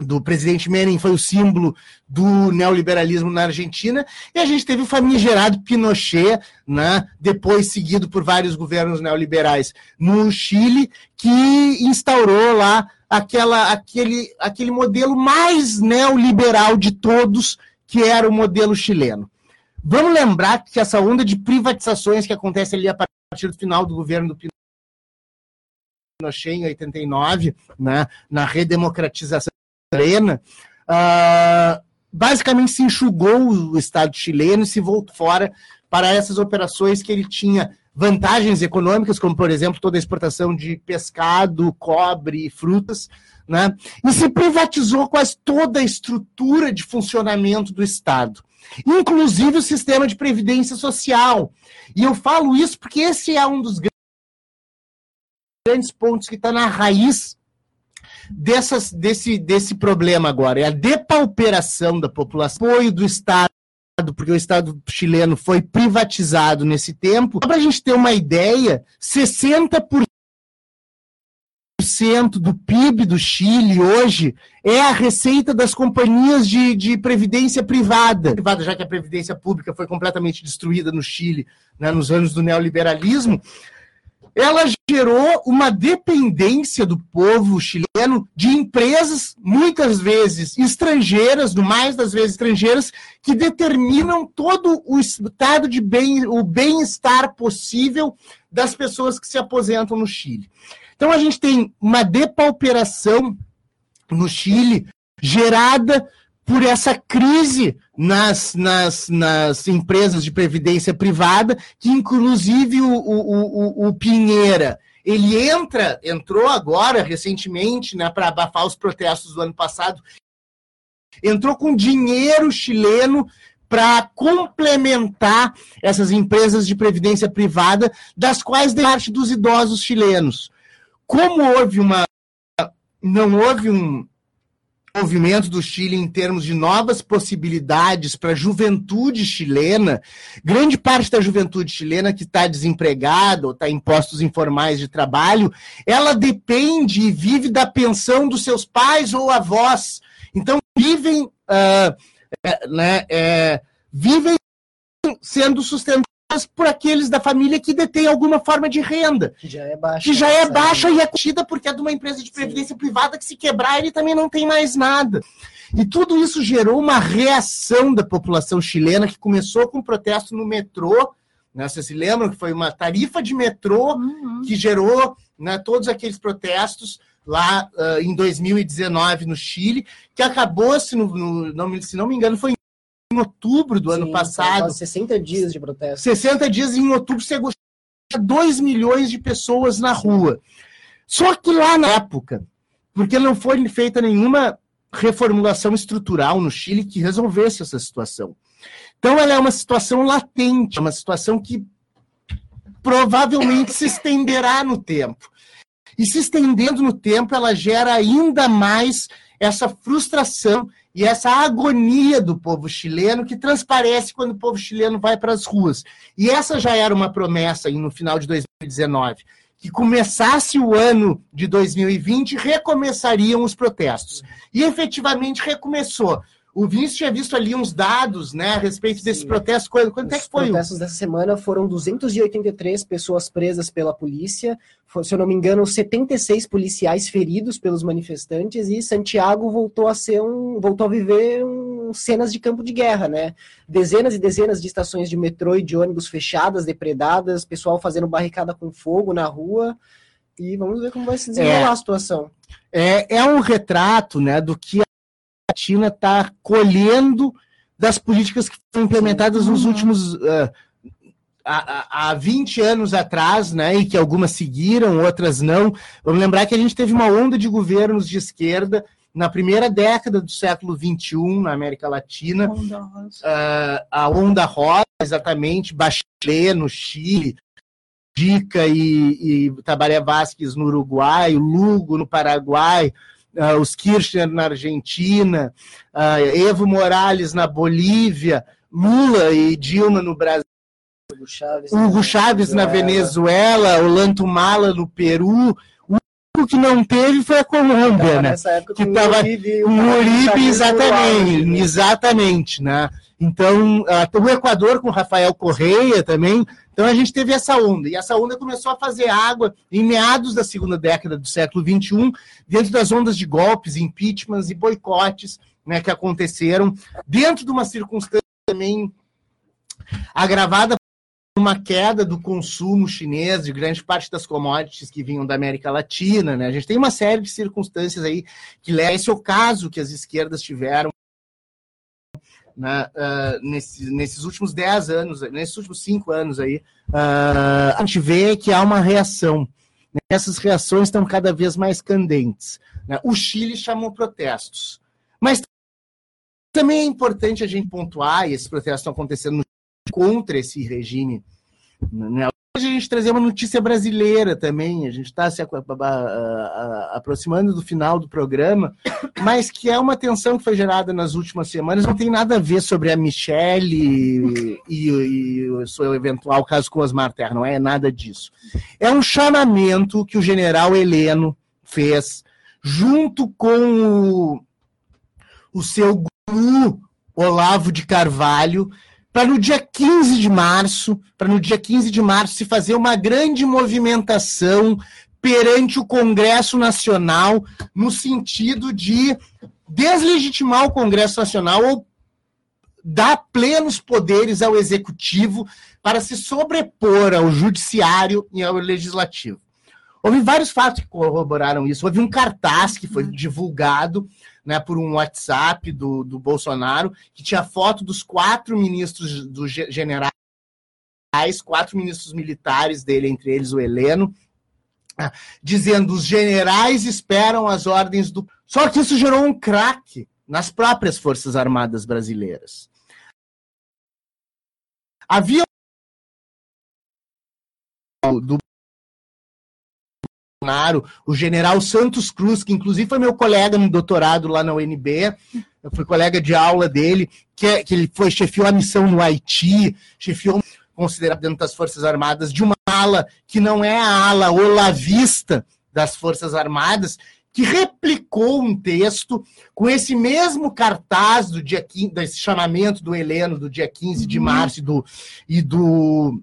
do presidente Menem foi o símbolo do neoliberalismo na Argentina, e a gente teve o famigerado Pinochet, né, depois seguido por vários governos neoliberais no Chile, que instaurou lá aquela, aquele, aquele modelo mais neoliberal de todos, que era o modelo chileno. Vamos lembrar que essa onda de privatizações que acontece ali a partir do final do governo do Pinochet em 89, né, na redemocratização Arena, uh, basicamente se enxugou o Estado chileno e se voltou fora para essas operações que ele tinha vantagens econômicas, como, por exemplo, toda a exportação de pescado, cobre e frutas, né? e se privatizou quase toda a estrutura de funcionamento do Estado, inclusive o sistema de previdência social. E eu falo isso porque esse é um dos grandes pontos que está na raiz dessas, desse, desse problema agora, é a depauperação da população, apoio do Estado, porque o Estado chileno foi privatizado nesse tempo. Para a gente ter uma ideia, 60% do PIB do Chile hoje é a receita das companhias de, de previdência privada. privada, já que a previdência pública foi completamente destruída no Chile né, nos anos do neoliberalismo, ela gerou uma dependência do povo chileno de empresas, muitas vezes estrangeiras, no mais das vezes estrangeiras, que determinam todo o estado de bem, o bem-estar possível das pessoas que se aposentam no Chile. Então a gente tem uma depauperação no Chile gerada por essa crise nas, nas, nas empresas de previdência privada, que inclusive o, o, o, o Pinheira ele entra, entrou agora recentemente, né, para abafar os protestos do ano passado, entrou com dinheiro chileno para complementar essas empresas de previdência privada, das quais parte dos idosos chilenos como houve uma. Não houve um movimento do Chile em termos de novas possibilidades para a juventude chilena, grande parte da juventude chilena que está desempregada ou está em postos informais de trabalho, ela depende e vive da pensão dos seus pais ou avós. Então, vivem, uh, né, é, vivem sendo sustentados por aqueles da família que detêm alguma forma de renda. Que já é baixa. Que já é baixa e é contida porque é de uma empresa de previdência Sim. privada que se quebrar ele também não tem mais nada. E tudo isso gerou uma reação da população chilena que começou com um protesto no metrô. Né? Vocês se lembram que foi uma tarifa de metrô uhum. que gerou né, todos aqueles protestos lá uh, em 2019 no Chile, que acabou, se, no, no, não, se não me engano, foi em outubro do Sim, ano passado. 60 dias de protesto. 60 dias em outubro chegou a 2 milhões de pessoas na rua. Só que lá na época, porque não foi feita nenhuma reformulação estrutural no Chile que resolvesse essa situação. Então ela é uma situação latente, uma situação que provavelmente se estenderá no tempo. E se estendendo no tempo, ela gera ainda mais essa frustração e essa agonia do povo chileno que transparece quando o povo chileno vai para as ruas. E essa já era uma promessa no final de 2019, que começasse o ano de 2020, recomeçariam os protestos. E efetivamente recomeçou. O Vinícius tinha visto ali uns dados né, a respeito desses protestos. Quanto, quanto é que foi? Os protestos dessa semana foram 283 pessoas presas pela polícia, se eu não me engano, 76 policiais feridos pelos manifestantes e Santiago voltou a ser um, voltou a viver um, cenas de campo de guerra, né? Dezenas e dezenas de estações de metrô e de ônibus fechadas, depredadas, pessoal fazendo barricada com fogo na rua. E vamos ver como vai se desenrolar é, a situação. É, é um retrato né, do que Latina está colhendo das políticas que foram implementadas nos últimos. Uh, há, há 20 anos atrás, né, e que algumas seguiram, outras não. Vamos lembrar que a gente teve uma onda de governos de esquerda na primeira década do século XXI na América Latina. Onda uh, a Onda Rosa, exatamente, Bachelet no Chile, Dica e, e Tabaré Vasquez no Uruguai, Lugo no Paraguai, uh, os Kirchner na Argentina, uh, Evo Morales na Bolívia, Lula e Dilma no Brasil. Hugo Chávez, Hugo Chávez na Venezuela, Olanto Mala no Peru. Que não teve foi a Colômbia, né? que estava com o Uribe, exatamente, exatamente, né? Então, uh, o Equador com Rafael Correia também. Então, a gente teve essa onda. E essa onda começou a fazer água em meados da segunda década do século XXI, dentro das ondas de golpes, impeachments e boicotes né, que aconteceram, dentro de uma circunstância também agravada uma queda do consumo chinês de grande parte das commodities que vinham da América Latina. Né? A gente tem uma série de circunstâncias aí que leva esse é o caso que as esquerdas tiveram uh, nesse, nesses últimos 10 anos, nesses últimos 5 anos aí, uh, a gente vê que há uma reação. Né? Essas reações estão cada vez mais candentes. Né? O Chile chamou protestos. Mas também é importante a gente pontuar, e esses protestos estão acontecendo contra esse regime né? Hoje a gente trazer uma notícia brasileira também, a gente está se aproximando do final do programa, mas que é uma tensão que foi gerada nas últimas semanas, não tem nada a ver sobre a Michelle e, e o seu eventual caso com Osmar Terra, não é nada disso. É um chamamento que o general Heleno fez, junto com o, o seu guru Olavo de Carvalho, para no dia 15 de março, para no dia 15 de março se fazer uma grande movimentação perante o Congresso Nacional no sentido de deslegitimar o Congresso Nacional ou dar plenos poderes ao executivo para se sobrepor ao judiciário e ao legislativo. Houve vários fatos que corroboraram isso. Houve um cartaz que foi divulgado né, por um WhatsApp do, do Bolsonaro, que tinha foto dos quatro ministros dos generais, quatro ministros militares dele, entre eles o Heleno, ah, dizendo os generais esperam as ordens do. Só que isso gerou um craque nas próprias Forças Armadas brasileiras. Havia do Bolsonaro, o general Santos Cruz, que inclusive foi meu colega no doutorado lá na UNB, eu fui colega de aula dele, que, é, que ele foi chefiou a missão no Haiti, chefiou considerado dentro das Forças Armadas de uma ala que não é a ala olavista das Forças Armadas, que replicou um texto com esse mesmo cartaz do dia 15, desse chamamento do Heleno do dia 15 de março e do, e do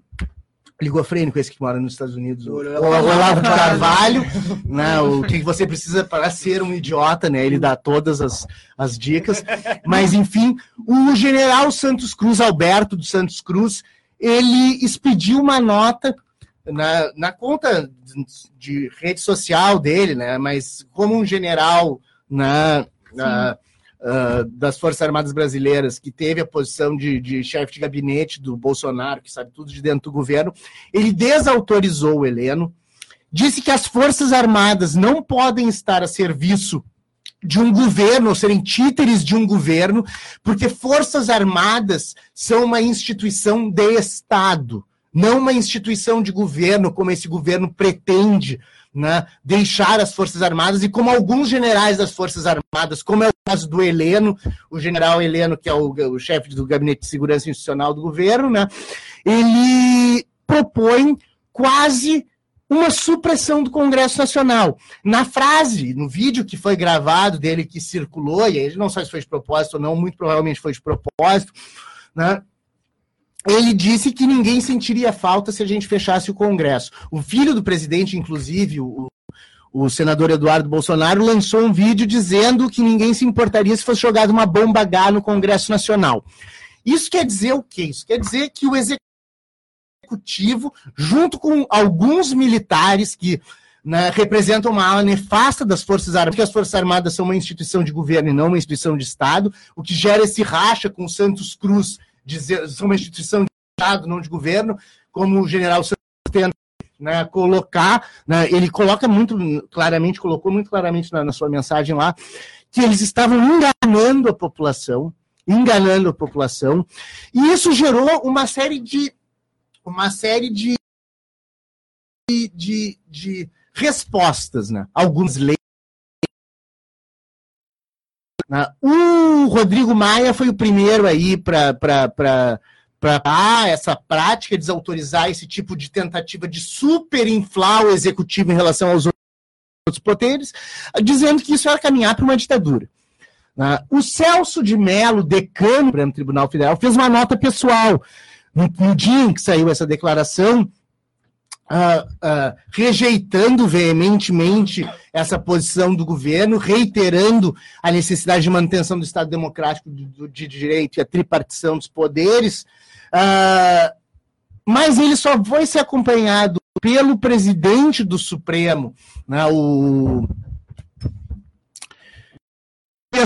ligofrênico, esse que mora nos Estados Unidos, o Olavo de Carvalho, né, o que você precisa para ser um idiota, né, ele dá todas as, as dicas, mas enfim, o general Santos Cruz, Alberto dos Santos Cruz, ele expediu uma nota na, na conta de rede social dele, né, mas como um general na, na uh, das Forças Armadas Brasileiras, que teve a posição de, de chefe de gabinete do Bolsonaro, que sabe tudo de dentro do governo, ele desautorizou o Heleno, disse que as Forças Armadas não podem estar a serviço de um governo, ou serem títeres de um governo, porque Forças Armadas são uma instituição de Estado, não uma instituição de governo, como esse governo pretende né, deixar as Forças Armadas, e como alguns generais das Forças Armadas, como é o caso do Heleno, o general Heleno, que é o, o chefe do Gabinete de Segurança Institucional do governo, né, ele propõe quase uma supressão do Congresso Nacional. Na frase, no vídeo que foi gravado dele, que circulou, e ele não sabe se foi de propósito ou não, muito provavelmente foi de propósito, né? Ele disse que ninguém sentiria falta se a gente fechasse o Congresso. O filho do presidente, inclusive, o, o senador Eduardo Bolsonaro, lançou um vídeo dizendo que ninguém se importaria se fosse jogada uma bomba H no Congresso Nacional. Isso quer dizer o quê? Isso quer dizer que o executivo, junto com alguns militares que né, representam uma ala nefasta das Forças Armadas, porque as Forças Armadas são uma instituição de governo e não uma instituição de Estado, o que gera esse racha com o Santos Cruz dizer, são uma instituição de Estado, não de governo, como o general tenta né, colocar, né, ele coloca muito claramente, colocou muito claramente na, na sua mensagem lá, que eles estavam enganando a população, enganando a população, e isso gerou uma série de uma série de, de, de respostas, né? Alguns leis? O Rodrigo Maia foi o primeiro aí para ah, essa prática, desautorizar esse tipo de tentativa de superinflar o executivo em relação aos outros poderes, dizendo que isso era caminhar para uma ditadura. Né? O Celso de Mello, decano do Tribunal Federal, fez uma nota pessoal no, no dia em que saiu essa declaração, Uh, uh, rejeitando veementemente essa posição do governo, reiterando a necessidade de manutenção do Estado democrático de direito e a tripartição dos poderes, uh, mas ele só foi ser acompanhado pelo presidente do Supremo, né, o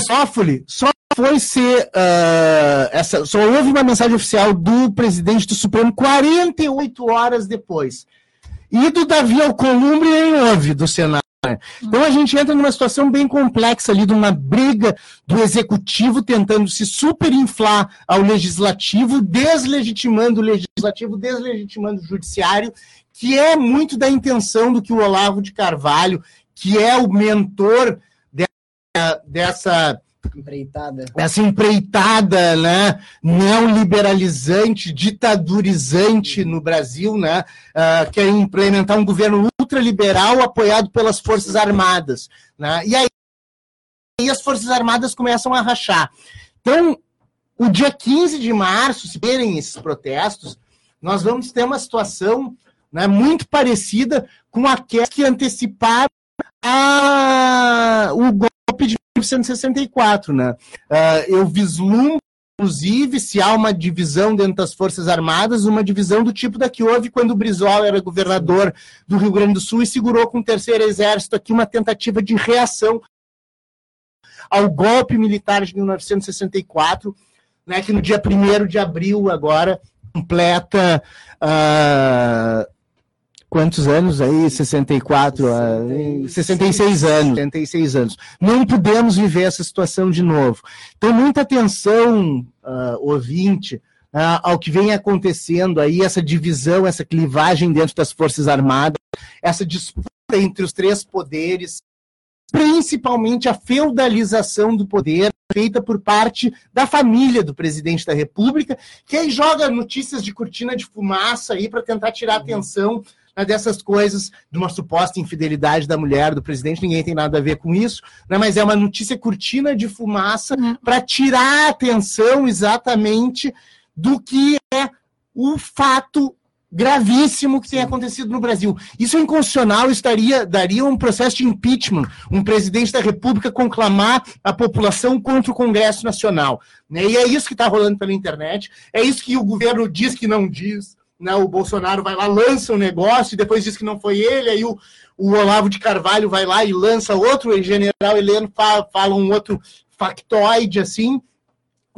Toffoli, só foi ser essa, só houve uma mensagem oficial do presidente do Supremo 48 horas depois. E do Davi Alcolumbre nem houve do Senado. Então a gente entra numa situação bem complexa ali, de uma briga do executivo tentando se superinflar ao legislativo, deslegitimando o legislativo, deslegitimando o judiciário, que é muito da intenção do que o Olavo de Carvalho, que é o mentor dessa, dessa empreitada. Essa empreitada, né, neoliberalizante, ditadurizante no Brasil, né, uh, que é implementar um governo ultraliberal apoiado pelas Forças Armadas. Né? E aí, as Forças Armadas começam a rachar. Então, o dia 15 de março, se verem esses protestos, nós vamos ter uma situação né, muito parecida com aquela que anteciparam a, o golpe de 1964. Né? Uh, eu vislumbro, inclusive, se há uma divisão dentro das Forças Armadas, uma divisão do tipo da que houve quando o Brizola era governador do Rio Grande do Sul e segurou com o Terceiro Exército aqui uma tentativa de reação ao golpe militar de 1964, né, que no dia 1 de abril agora completa uh, quantos anos aí? 64, uh, 66 anos. 66 anos. Não podemos viver essa situação de novo. Então, muita atenção, uh, ouvinte, uh, ao que vem acontecendo aí, essa divisão, essa clivagem dentro das Forças Armadas, essa disputa entre os três poderes, principalmente a feudalização do poder feita por parte da família do presidente da República, que aí joga notícias de cortina de fumaça aí para tentar tirar atenção né, dessas coisas, de uma suposta infidelidade da mulher do presidente, ninguém tem nada a ver com isso, né, mas é uma notícia cortina de fumaça Uhum. para tirar a atenção exatamente do que é o fato gravíssimo que tem acontecido no Brasil. Isso é inconstitucional, estaria daria um processo de impeachment, um presidente da República conclamar a população contra o Congresso Nacional. Né? E é isso que está rolando pela internet, é isso que o governo diz que não diz. Né? O Bolsonaro vai lá, lança um negócio, e depois diz que não foi ele, aí o, o Olavo de Carvalho vai lá e lança outro, e o general Heleno fala, fala um outro factoide assim,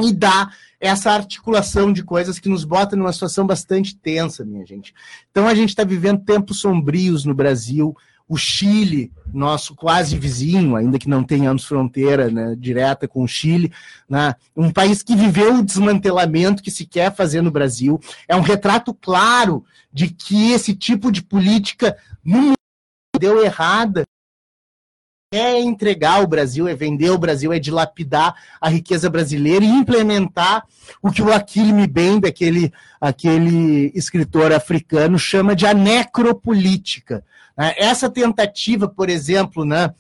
e dá essa articulação de coisas que nos bota numa situação bastante tensa, minha gente. Então a gente está vivendo tempos sombrios no Brasil. O Chile, nosso quase vizinho, ainda que não tenhamos fronteira né, direta com o Chile, né, um país que viveu o desmantelamento que se quer fazer no Brasil, é um retrato claro de que esse tipo de política no mundo deu errada é entregar o Brasil, é vender o Brasil, é dilapidar a riqueza brasileira e implementar o que o Achille Mbembe, aquele, aquele escritor africano, chama de anecropolítica. né? Essa tentativa, por exemplo, né,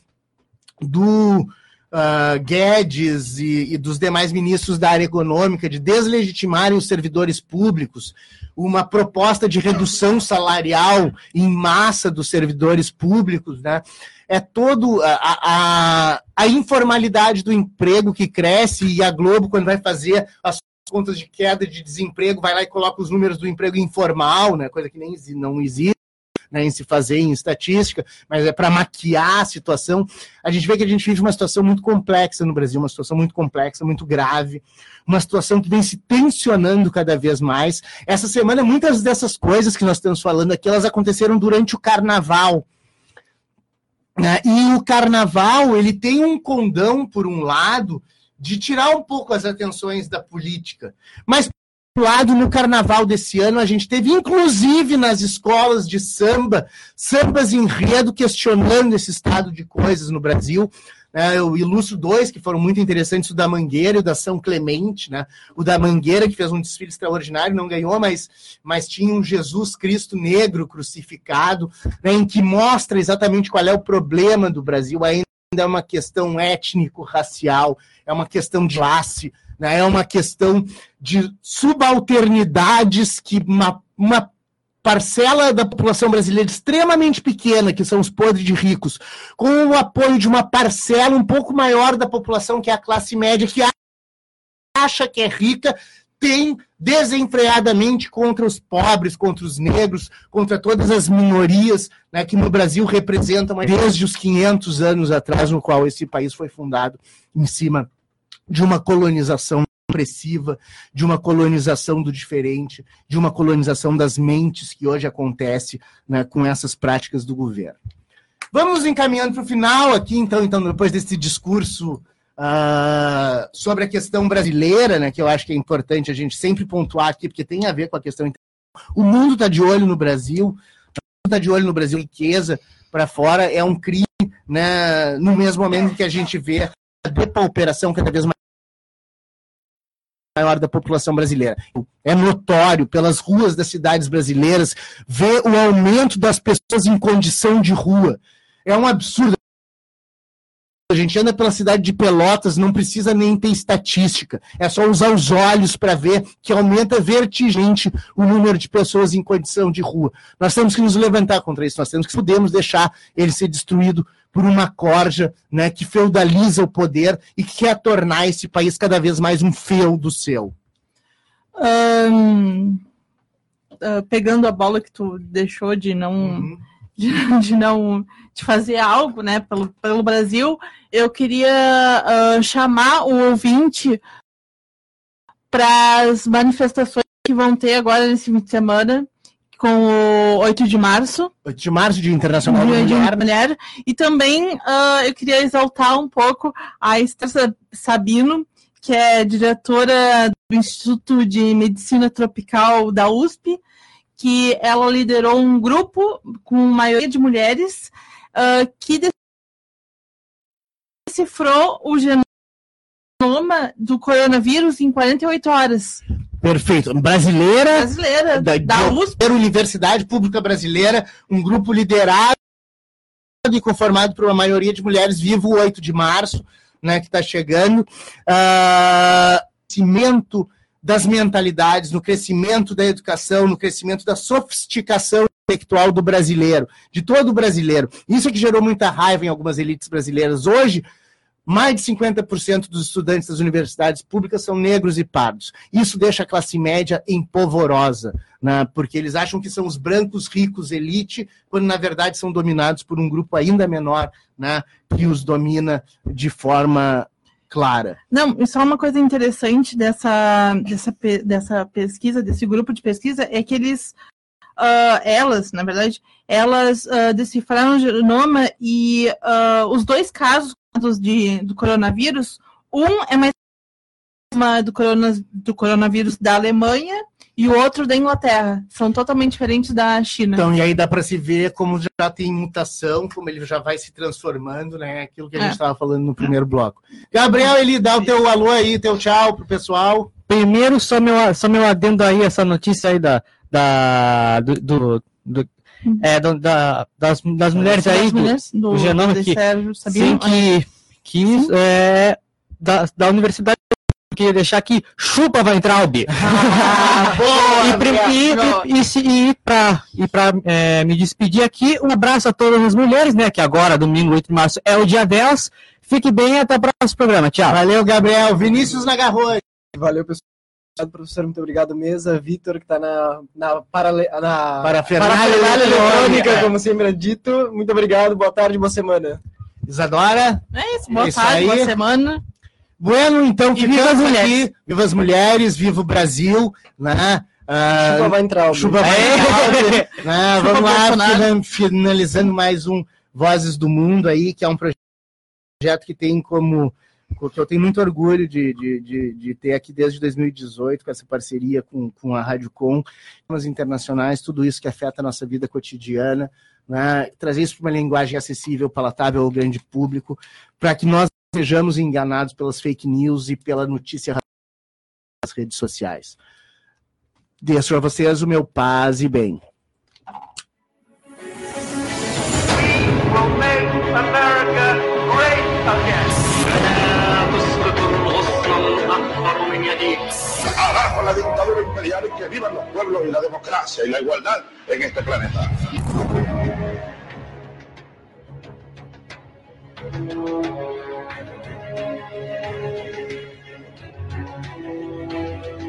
do ah, Guedes e, e dos demais ministros da área econômica de deslegitimarem os servidores públicos, uma proposta de redução salarial em massa dos servidores públicos, né? É todo a, a, a informalidade do emprego que cresce e a Globo, quando vai fazer as contas de queda de desemprego, vai lá e coloca os números do emprego informal, né, coisa que nem não existe né, em se fazer em estatística, mas é para maquiar a situação. A gente vê que a gente vive uma situação muito complexa no Brasil, uma situação muito complexa, muito grave, uma situação que vem se tensionando cada vez mais. Essa semana, muitas dessas coisas que nós estamos falando aqui, elas aconteceram durante o carnaval. Né? E o carnaval, ele tem um condão, por um lado, de tirar um pouco as atenções da política. Mas, por outro lado, no carnaval desse ano, a gente teve, inclusive nas escolas de samba, sambas enredo questionando esse estado de coisas no Brasil. Né? eu ilustro dois que foram muito interessantes, o da Mangueira e o da São Clemente. Né? O da Mangueira, que fez um desfile extraordinário, não ganhou, mas, mas tinha um Jesus Cristo negro crucificado, né, em que mostra exatamente qual é o problema do Brasil. Ainda é uma questão étnico-racial, é uma questão de classe, né, é uma questão de subalternidades que uma, uma parcela da população brasileira extremamente pequena, que são os podres de ricos, com o apoio de uma parcela um pouco maior da população, que é a classe média, que acha que é rica, tem desenfreadamente contra os pobres, contra os negros, contra todas as minorias né, que no Brasil representam desde os 500 anos atrás, no qual esse país foi fundado em cima de uma colonização opressiva, de uma colonização do diferente, de uma colonização das mentes que hoje acontece né, com essas práticas do governo. Vamos encaminhando para o final aqui, então, então, depois desse discurso ah, sobre a questão brasileira, né, que eu acho que é importante a gente sempre pontuar aqui, porque tem a ver com a questão. O mundo está de olho no Brasil, está de olho no Brasil, riqueza para fora é um crime, né, no mesmo momento que a gente vê a depauperação cada vez mais maior da população brasileira. É notório pelas ruas das cidades brasileiras ver o aumento das pessoas em condição de rua. É um absurdo. A gente anda pela cidade de Pelotas, não precisa nem ter estatística. É só usar os olhos para ver que aumenta vertigentemente o número de pessoas em condição de rua. Nós temos que nos levantar contra isso. Nós temos que podemos deixar ele ser destruído por uma corja né, que feudaliza o poder e que quer tornar esse país cada vez mais um feudo seu. Ahn, ah, pegando a bola que tu deixou de não Uhum. De, de não de fazer algo né pelo, pelo Brasil eu queria ah, chamar o ouvinte para as manifestações que vão ter agora nesse fim de semana com o 8 de março 8 de março, Dia Internacional da Dia de Mulher. Mulher. E também ah, eu queria exaltar um pouco a Esther Sa- Sabino, que é diretora do Instituto de Medicina Tropical da USP, que ela liderou um grupo com maioria de mulheres ah, que decifrou o genoma do coronavírus em 48 horas. Perfeito. Brasileira, Brasileira, da, da USP. da Universidade Pública Brasileira, um grupo liderado e conformado por uma maioria de mulheres, vivo o 8 de março, né, que está chegando. Ah, crescimento das mentalidades, no crescimento da educação, no crescimento da sofisticação intelectual do brasileiro, de todo o brasileiro. Isso é que gerou muita raiva em algumas elites brasileiras. Hoje, mais de 50% dos estudantes das universidades públicas são negros e pardos. Isso deixa a classe média empolvorosa, né? porque eles acham que são os brancos ricos elite, quando na verdade são dominados por um grupo ainda menor, né? que os domina de forma clara. Não, e só uma coisa interessante dessa, dessa, dessa pesquisa, desse grupo de pesquisa, é que eles, ah, elas, na verdade, elas ah, decifraram o genoma e ah, os dois casos de, do coronavírus, um é mais uma do, corona, do coronavírus da Alemanha e o outro da Inglaterra. São totalmente diferentes da China. Então, e aí dá para se ver como já tem mutação, como ele já vai se transformando, né? Aquilo que a É. gente estava falando no primeiro bloco. Gabriel, ele dá o teu alô aí, teu tchau pro pessoal. Primeiro, só meu, só meu adendo aí, essa notícia aí da, da, do, do- do- é, do- da, das, das mulheres aí, Das do, mulheres do, do genoma que- Sérgio sim, que, que é, da, da universidade, queria deixar aqui, chupa Weintraub. e, prim- e, e, e, e pra, e pra é, me despedir aqui, um abraço a todas as mulheres, né, que agora, domingo 8 de março, é o dia delas. Fique bem e até o próximo programa. Tchau. Valeu, Gabriel. Vinícius Nagarro. Valeu, pessoal. Obrigado, professor. Muito obrigado, mesa. Vitor, que está na, na, parale, na Parafernália eletrônica, eletrônica. como sempre é dito. Muito obrigado, boa tarde, boa semana. Isadora. É isso, boa Isso tarde, aí. boa semana. Bueno, então, E viva as mulheres. aqui. Viva as mulheres, viva o Brasil, né? Ah, Chupa vai entrar. Bruno. vai né? Vamos lá, finalizando mais um Vozes do Mundo aí, que é um projeto que tem como que eu tenho muito orgulho de, de, de, de ter aqui desde 2018, com essa parceria com, com a Rádio Com, temas internacionais, tudo isso que afeta a nossa vida cotidiana, né? trazer isso para uma linguagem acessível, palatável ao grande público, para que nós sejamos enganados pelas fake news e pela notícia nas redes sociais. Deixo a vocês o meu paz e bem. Abajo la dictadura imperial y que vivan los pueblos y la democracia y la igualdad en este planeta. Thank you.